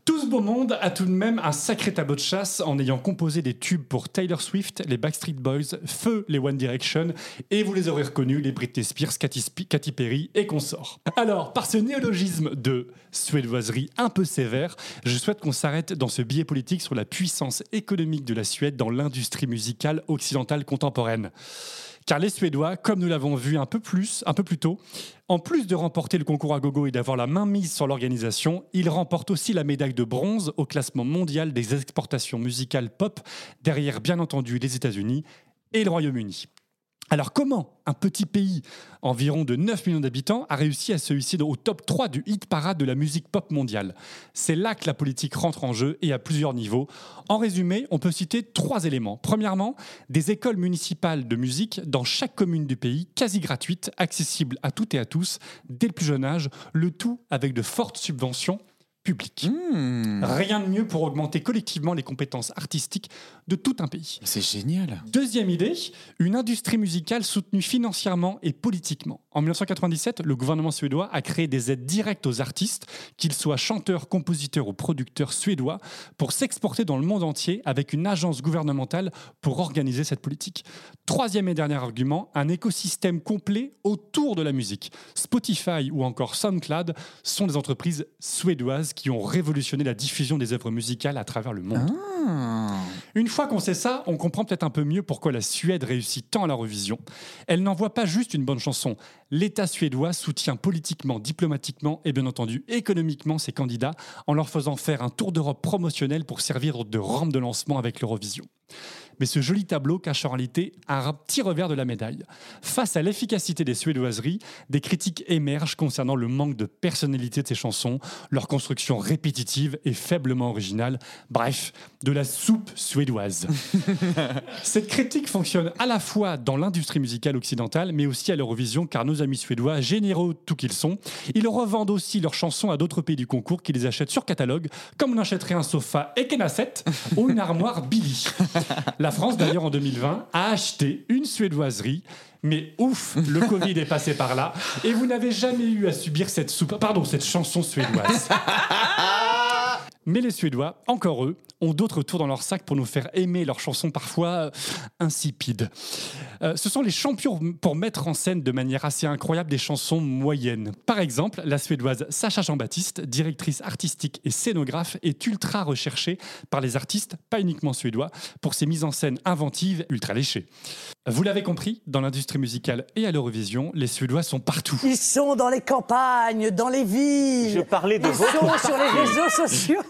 Tout ce beau monde a tout de même un sacré tableau de chasse en ayant composé des tubes pour Taylor Swift, les Backstreet Boys, Feu, les One Direction, et vous les aurez reconnus, les Britney Spears, Katy, Perry et consorts. Alors, par ce néologisme de suédoiserie un peu sévère, je souhaite qu'on s'arrête dans ce biais politique sur la puissance économique de la Suède dans l'industrie musicale occidentale contemporaine. Car les Suédois, comme nous l'avons vu un peu plus, tôt, en plus de remporter le concours à gogo et d'avoir la main mise sur l'organisation, ils remportent aussi la médaille de bronze au classement mondial des exportations musicales pop, derrière bien entendu les États-Unis et le Royaume-Uni. Alors comment un petit pays, environ de 9 millions d'habitants, a réussi à se hisser au top 3 du hit parade de la musique pop mondiale? C'est là que la politique rentre en jeu et à plusieurs niveaux. En résumé, on peut citer trois éléments. Premièrement, des écoles municipales de musique dans chaque commune du pays, quasi gratuites, accessibles à toutes et à tous, dès le plus jeune âge, le tout avec de fortes subventions publiques. Rien de mieux pour augmenter collectivement les compétences artistiques de tout un pays. C'est génial. Deuxième idée, une industrie musicale soutenue financièrement et politiquement. En 1997, le gouvernement suédois a créé des aides directes aux artistes, qu'ils soient chanteurs, compositeurs ou producteurs suédois, pour s'exporter dans le monde entier avec une agence gouvernementale pour organiser cette politique. Troisième et dernier argument, un écosystème complet autour de la musique. Spotify ou encore SoundCloud sont des entreprises suédoises qui ont révolutionné la diffusion des œuvres musicales à travers le monde. Une fois qu'on sait ça, on comprend peut-être un peu mieux pourquoi la Suède réussit tant à la revision. Elle n'envoie pas juste une bonne chanson. L'État suédois soutient politiquement, diplomatiquement et bien entendu économiquement ses candidats en leur faisant faire un tour d'Europe promotionnel pour servir de rampe de lancement avec l'Eurovision. Mais ce joli tableau cache en réalité un petit revers de la médaille. Face à l'efficacité des suédoiseries, des critiques émergent concernant le manque de personnalité de ces chansons, leur construction répétitive et faiblement originale, bref, de la soupe suédoise. Cette critique fonctionne à la fois dans l'industrie musicale occidentale, mais aussi à l'Eurovision, car nos amis suédois, généreux tout qu'ils sont, ils revendent aussi leurs chansons à d'autres pays du concours qui les achètent sur catalogue, comme on achèterait un sofa Ekenasset ou une armoire Billy. La France, d'ailleurs, en 2020, a acheté une suédoiserie. Mais ouf, le Covid est passé par là et vous n'avez jamais eu à subir cette soupe, pardon, cette chanson suédoise. Mais les Suédois, encore eux, ont d'autres tours dans leur sac pour nous faire aimer leurs chansons parfois euh, insipides. Euh, ce sont les champions pour mettre en scène de manière assez incroyable des chansons moyennes. Par exemple, la Suédoise Sacha Jean-Baptiste, directrice artistique et scénographe, est ultra recherchée par les artistes, pas uniquement suédois, pour ses mises en scène inventives, ultra léchées. Vous l'avez compris, dans l'industrie musicale et à l'Eurovision, les Suédois sont partout. Ils sont dans les campagnes, dans les villes. Je parlais de Ils sont sur les réseaux sociaux.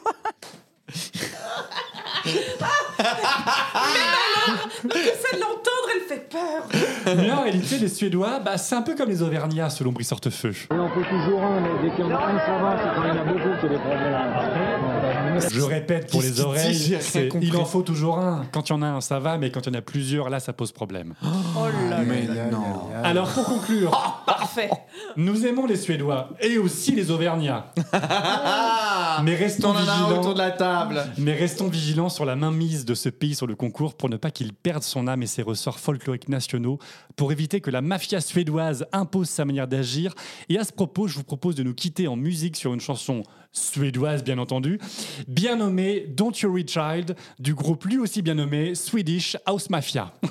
Celle l'entendre, elle fait peur. Mais en réalité, les Suédois, bah, c'est un peu comme les Auvergnats, selon Brissort-Feu. Il en faut toujours un, mais dès qu'il y en a un, ça va, c'est quand il y en a beaucoup qui a des problèmes. Je répète pour les oreilles, il en faut toujours un. Quand il y en a un, ça va, mais quand il y en a plusieurs, là, ça pose problème. Oh là Mais là. non. Alors, pour conclure, Parfait. nous aimons les Suédois et aussi les Auvergnats. a. Mais restons On en a un vigilants. autour de la table. Mais restons vigilants sur la mainmise de ce pays sur le concours pour ne pas qu'il perde son âme et ses ressorts folkloriques nationaux, pour éviter que la mafia suédoise impose sa manière d'agir. Et à ce propos, je vous propose de nous quitter en musique sur une chanson suédoise, bien entendu, bien nommée Don't You Worry Child, du groupe lui aussi bien nommé Swedish House Mafia.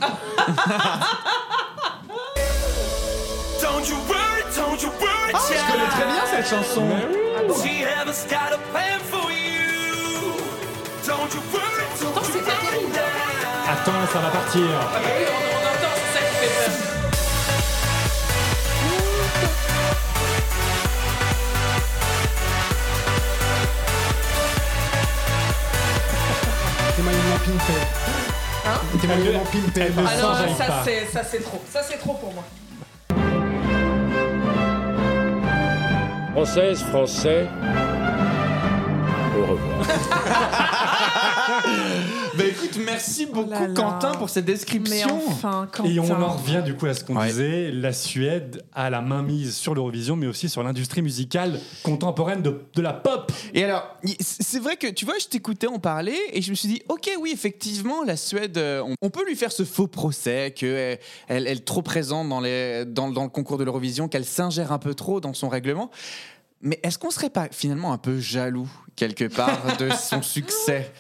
Don't you worry, don't you worry, Ah, je connais très bien cette chanson. She has got a plan for you. Don't you worry, don't you worry now. Attends, ça va partir. Ah bah oui, on, on entend, c'est ça qui fait peur. Pimpé. Hein T'es moyennement pimpé. Ah non, c'est, ça c'est trop. Ça c'est trop pour moi. Française, français, au revoir. Bah écoute, merci beaucoup là là. Quentin pour cette description. Mais enfin, Quentin. Et on en revient du coup à ce qu'on disait, la Suède a la main mise sur l'Eurovision, mais aussi sur l'industrie musicale contemporaine de, de la pop. Et alors, c'est vrai que tu vois, je t'écoutais en parler et je me suis dit, ok, oui, effectivement, la Suède, euh, on, on peut lui faire ce faux procès qu'elle elle, elle est trop présente dans, les, dans, dans le concours de l'Eurovision, qu'elle s'ingère un peu trop dans son règlement. Mais est-ce qu'on serait pas finalement un peu jaloux quelque part de son succès?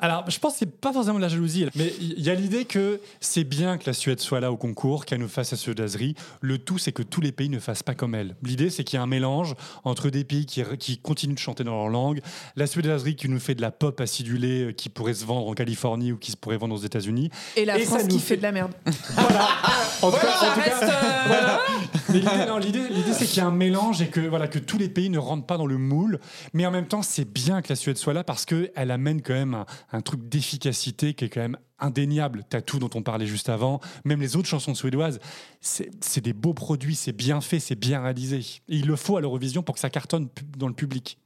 Alors, je pense que c'est pas forcément de la jalousie, mais il y a l'idée que c'est bien que la Suède soit là au concours, qu'elle nous fasse sa suédoiserie. Le tout, c'est que tous les pays ne fassent pas comme elle. L'idée, c'est qu'il y a un mélange entre des pays qui, qui continuent de chanter dans leur langue, la suédoiserie qui nous fait de la pop acidulée euh, qui pourrait se vendre en Californie ou qui se pourrait vendre aux États-Unis. Et la Et France qui fait- fait de la merde. En tout cas, ça en tout cas, reste, voilà. Mais l'idée, non, l'idée- l'idée, c'est qu'il y a un mélange et que, voilà, que tous les pays ne rentrent pas dans le moule. Mais en même temps, c'est bien que la Suède soit là parce qu'elle amène quand même un, un truc d'efficacité qui est quand même indéniable. T'as tout dont on parlait juste avant. Même les autres chansons suédoises, c'est des beaux produits, c'est bien fait, c'est bien réalisé. Et il le faut à l'Eurovision pour que ça cartonne dans le public.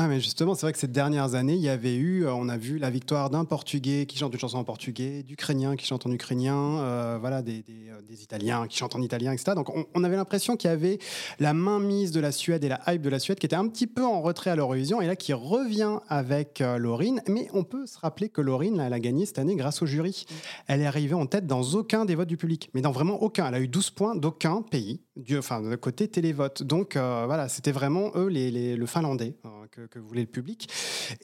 Ah mais justement, c'est vrai que ces dernières années, il y avait eu, euh, on a vu la victoire d'un Portugais qui chante une chanson en portugais, d'Ukrainiens qui chantent en ukrainien, euh, voilà, des, des, euh, des Italiens qui chantent en italien, etc. Donc on, on avait l'impression qu'il y avait la mainmise de la Suède et la hype de la Suède qui était un petit peu en retrait à l'Eurovision et là qui revient avec euh, Laurine. Mais on peut se rappeler que Laurine, là, elle a gagné cette année grâce au jury. Elle est arrivée en tête dans aucun des votes du public, mais dans vraiment aucun. Elle a eu 12 points d'aucun pays, du, enfin de côté télévote. Donc euh, voilà, c'était vraiment eux les, le finlandais euh, que, voulait le public.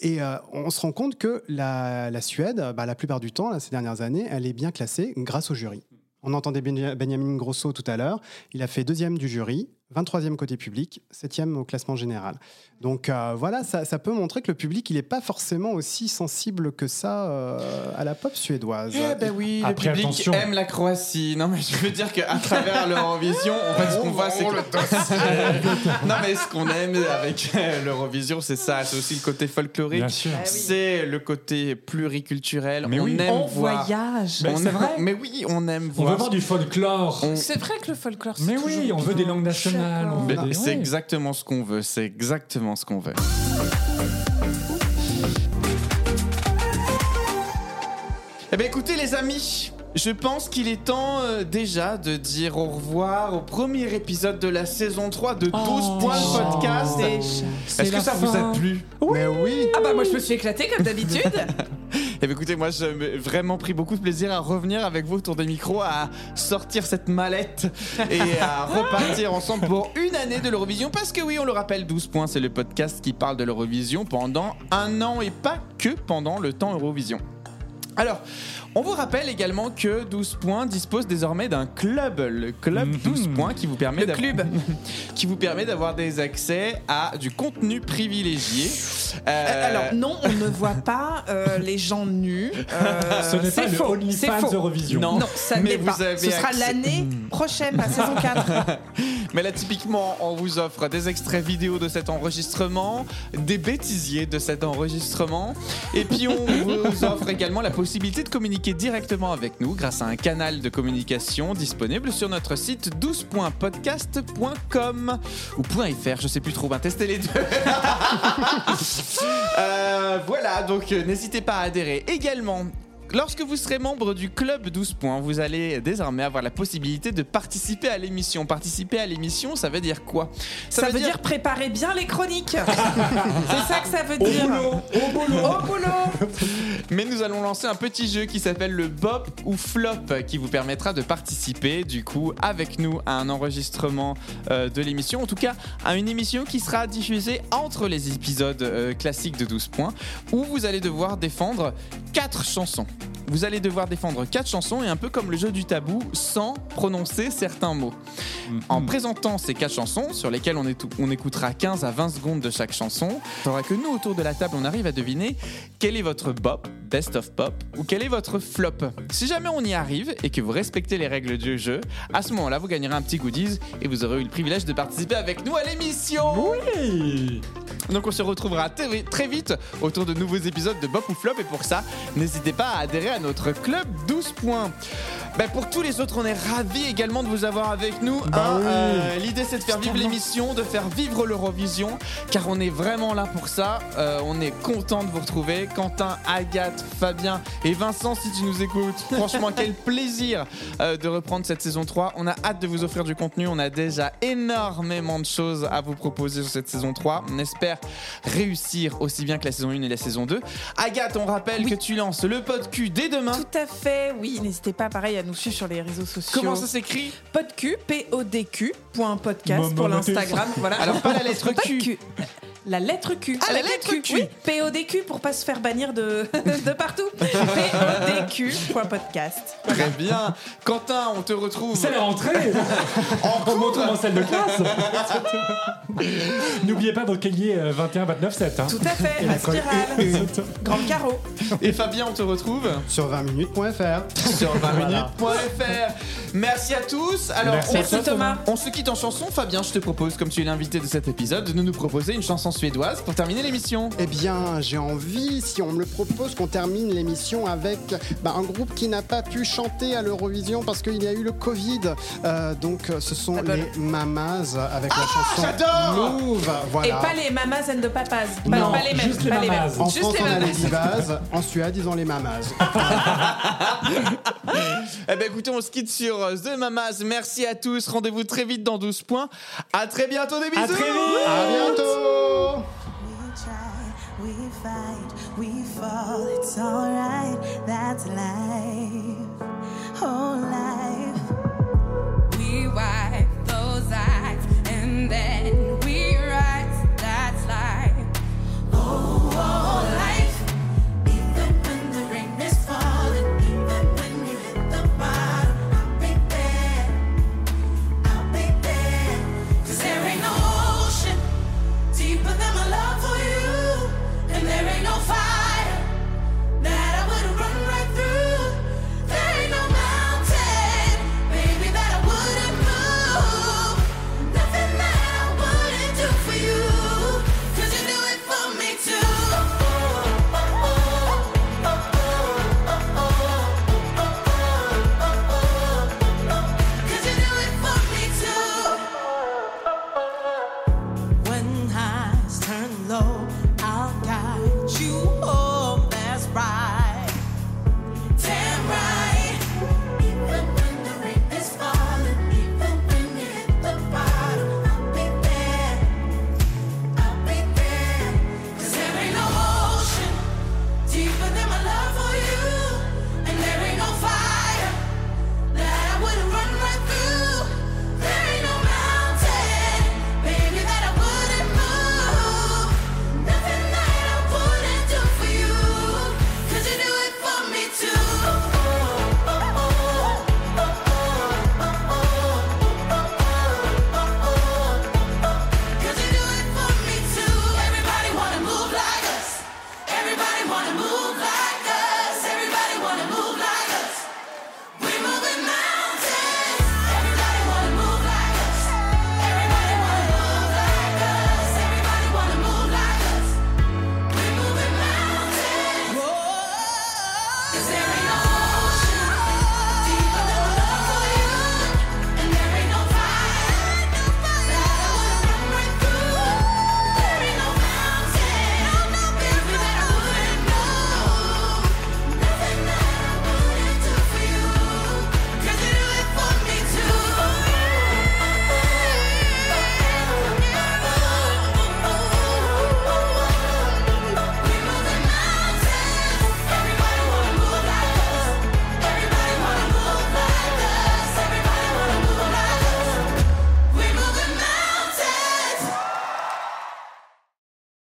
Et euh, on se rend compte que la, Suède, bah, la plupart du temps, ces dernières années, elle est bien classée grâce au jury. On entendait Benja- Benjamin Grosso tout à l'heure. Il a fait deuxième du jury, 23e côté public, 7e au classement général. Donc euh, voilà, ça, ça peut montrer que le public, il n'est pas forcément aussi sensible que ça euh, à la pop suédoise. Eh ben oui, Après, le public attention. aime la Croatie. Non mais je veux dire qu'à travers l'Eurovision, en fait, ce qu'on voit, c'est que non mais ce qu'on aime avec euh, l'Eurovision, c'est ça. C'est aussi le côté folklorique. Bien sûr. Ah. C'est le côté pluriculturel. Mais on oui. aime On voir. voyage. Mais On c'est aime- vrai. Mais oui, on aime On veut voir. voir du folklore. On- C'est vrai que le folklore, c'est Mais oui, on veut des langues nationales. Des- C'est ouais. exactement ce qu'on veut. C'est exactement ce qu'on veut. Eh bien écoutez les amis, je pense qu'il est temps euh, déjà de dire au revoir au premier épisode de la saison 3 de 12 points de podcast. Est-ce que la ça vous fin. a plu Mais oui Ah bah moi je me suis éclatée comme d'habitude. Eh bien écoutez, moi j'ai vraiment pris beaucoup de plaisir à revenir avec vous autour des micros, à sortir cette mallette et à repartir ensemble pour une année de l'Eurovision. Parce que oui, on le rappelle, 12 points, c'est le podcast qui parle de l'Eurovision pendant un an et pas que pendant le temps Eurovision. Alors, on vous rappelle également que 12 points dispose désormais d'un club, le club 12 points qui vous permet Le d'av- club. qui vous permet d'avoir des accès à du contenu privilégié. Euh, Euh, Alors non, on ne voit pas euh, les gens nus. Euh, Ce n'est pas c'est le faux. OnlyFans C'est faux. Eurovision. Non. Non, ça Mais n'est vous pas. avez Ce sera l'année prochaine, la saison 4. Mais là, typiquement, on vous offre des extraits vidéo de cet enregistrement, des bêtisiers de cet enregistrement, et puis on vous offre également la possibilité de communiquer directement avec nous grâce à un canal de communication disponible sur notre site 12.podcast.com ou .fr, je sais plus trop, ben, testez les deux. Euh, voilà, donc euh, n'hésitez pas à adhérer. Également, lorsque vous serez membre du club 12 points, vous allez désormais avoir la possibilité de participer à l'émission. Participer à l'émission, ça veut dire quoi? Ça, veut dire... préparer bien les chroniques. c'est ça que ça veut dire. Au boulot. Au boulot. Mais nous allons lancer un petit jeu qui s'appelle le Bop ou Flop qui vous permettra de participer du coup avec nous à un enregistrement euh, de l'émission, en tout cas à une émission qui sera diffusée entre les épisodes euh, classiques de 12 points où vous allez devoir défendre quatre chansons. Vous allez devoir défendre quatre chansons et un peu comme le jeu du tabou sans prononcer certains mots. En présentant ces quatre chansons sur lesquelles on, est- on écoutera 15 à 20 secondes de chaque chanson, il faudra que nous autour de la table on arrive à deviner quel est votre bop, best of pop ou quel est votre flop? Si jamais on y arrive et que vous respectez les règles du jeu, à ce moment-là vous gagnerez un petit goodies et vous aurez eu le privilège de participer avec nous à l'émission. Oui donc on se retrouvera très vite autour de nouveaux épisodes de Bop ou Flop et pour ça, n'hésitez pas à adhérer à notre club 12 points. Ben, pour tous les autres, on est ravis également de vous avoir avec nous. Bah hein. oui. Euh, L'idée c'est de faire vivre l'émission, de faire vivre l'Eurovision, car on est vraiment là pour ça. Euh, on est content de vous retrouver. Quentin, Agathe, Fabien et Vincent, si tu nous écoutes. Franchement, quel plaisir euh, de reprendre cette saison 3. On a hâte de vous offrir du contenu. On a déjà énormément de choses à vous proposer sur cette saison 3. On espère réussir aussi bien que la saison 1 et la saison 2. Agathe, on rappelle que tu lances le podcast dès demain. Tout à fait, oui. N'hésitez pas, pareil, à nous suivre sur les réseaux sociaux. Comment ça s'écrit Podq, P-O-D-Q, point podcast pour l'Instagram. Voilà. Alors, pas la lettre Q. La lettre Q. Ah, la lettre le Q. Oui, P-O-D-Q pour pas se faire bannir de, de partout. P-O-D-Q, point podcast. Très bien. Quentin, on te retrouve. C'est la rentrée En On montre en salle de classe N'oubliez pas d'encailler 21, 29, 7. Hein. Tout à fait, Et la spirale. Grand carreau. Et Fabien, on te retrouve Sur 20minutes.fr. sur 20minutes.fr. Merci à tous. Alors, Merci on, à toi, se- Thomas. on se quitte en chanson. Fabien, je te propose, comme tu es l'invité de cet épisode, de nous proposer une chanson suédoise pour terminer l'émission. Eh bien, j'ai envie, si on me le propose, qu'on termine l'émission avec bah, un groupe qui n'a pas pu chanter à l'Eurovision parce qu'il y a eu le Covid. Euh, donc, ce sont les Mamas avec la chanson j'adore Move. Voilà. Et pas les mamas and the papas. Pas, Non, pas les mêmes. juste les pas les mêmes. mamas. En Juste France, les on a les divas. En Suède, ils ont les Mamas. Eh bien, écoutez, on se quitte sur euh, The Mamas. Merci à tous. Rendez-vous très vite dans 12 points. À très bientôt, des bisous. À très vite. Bientôt. then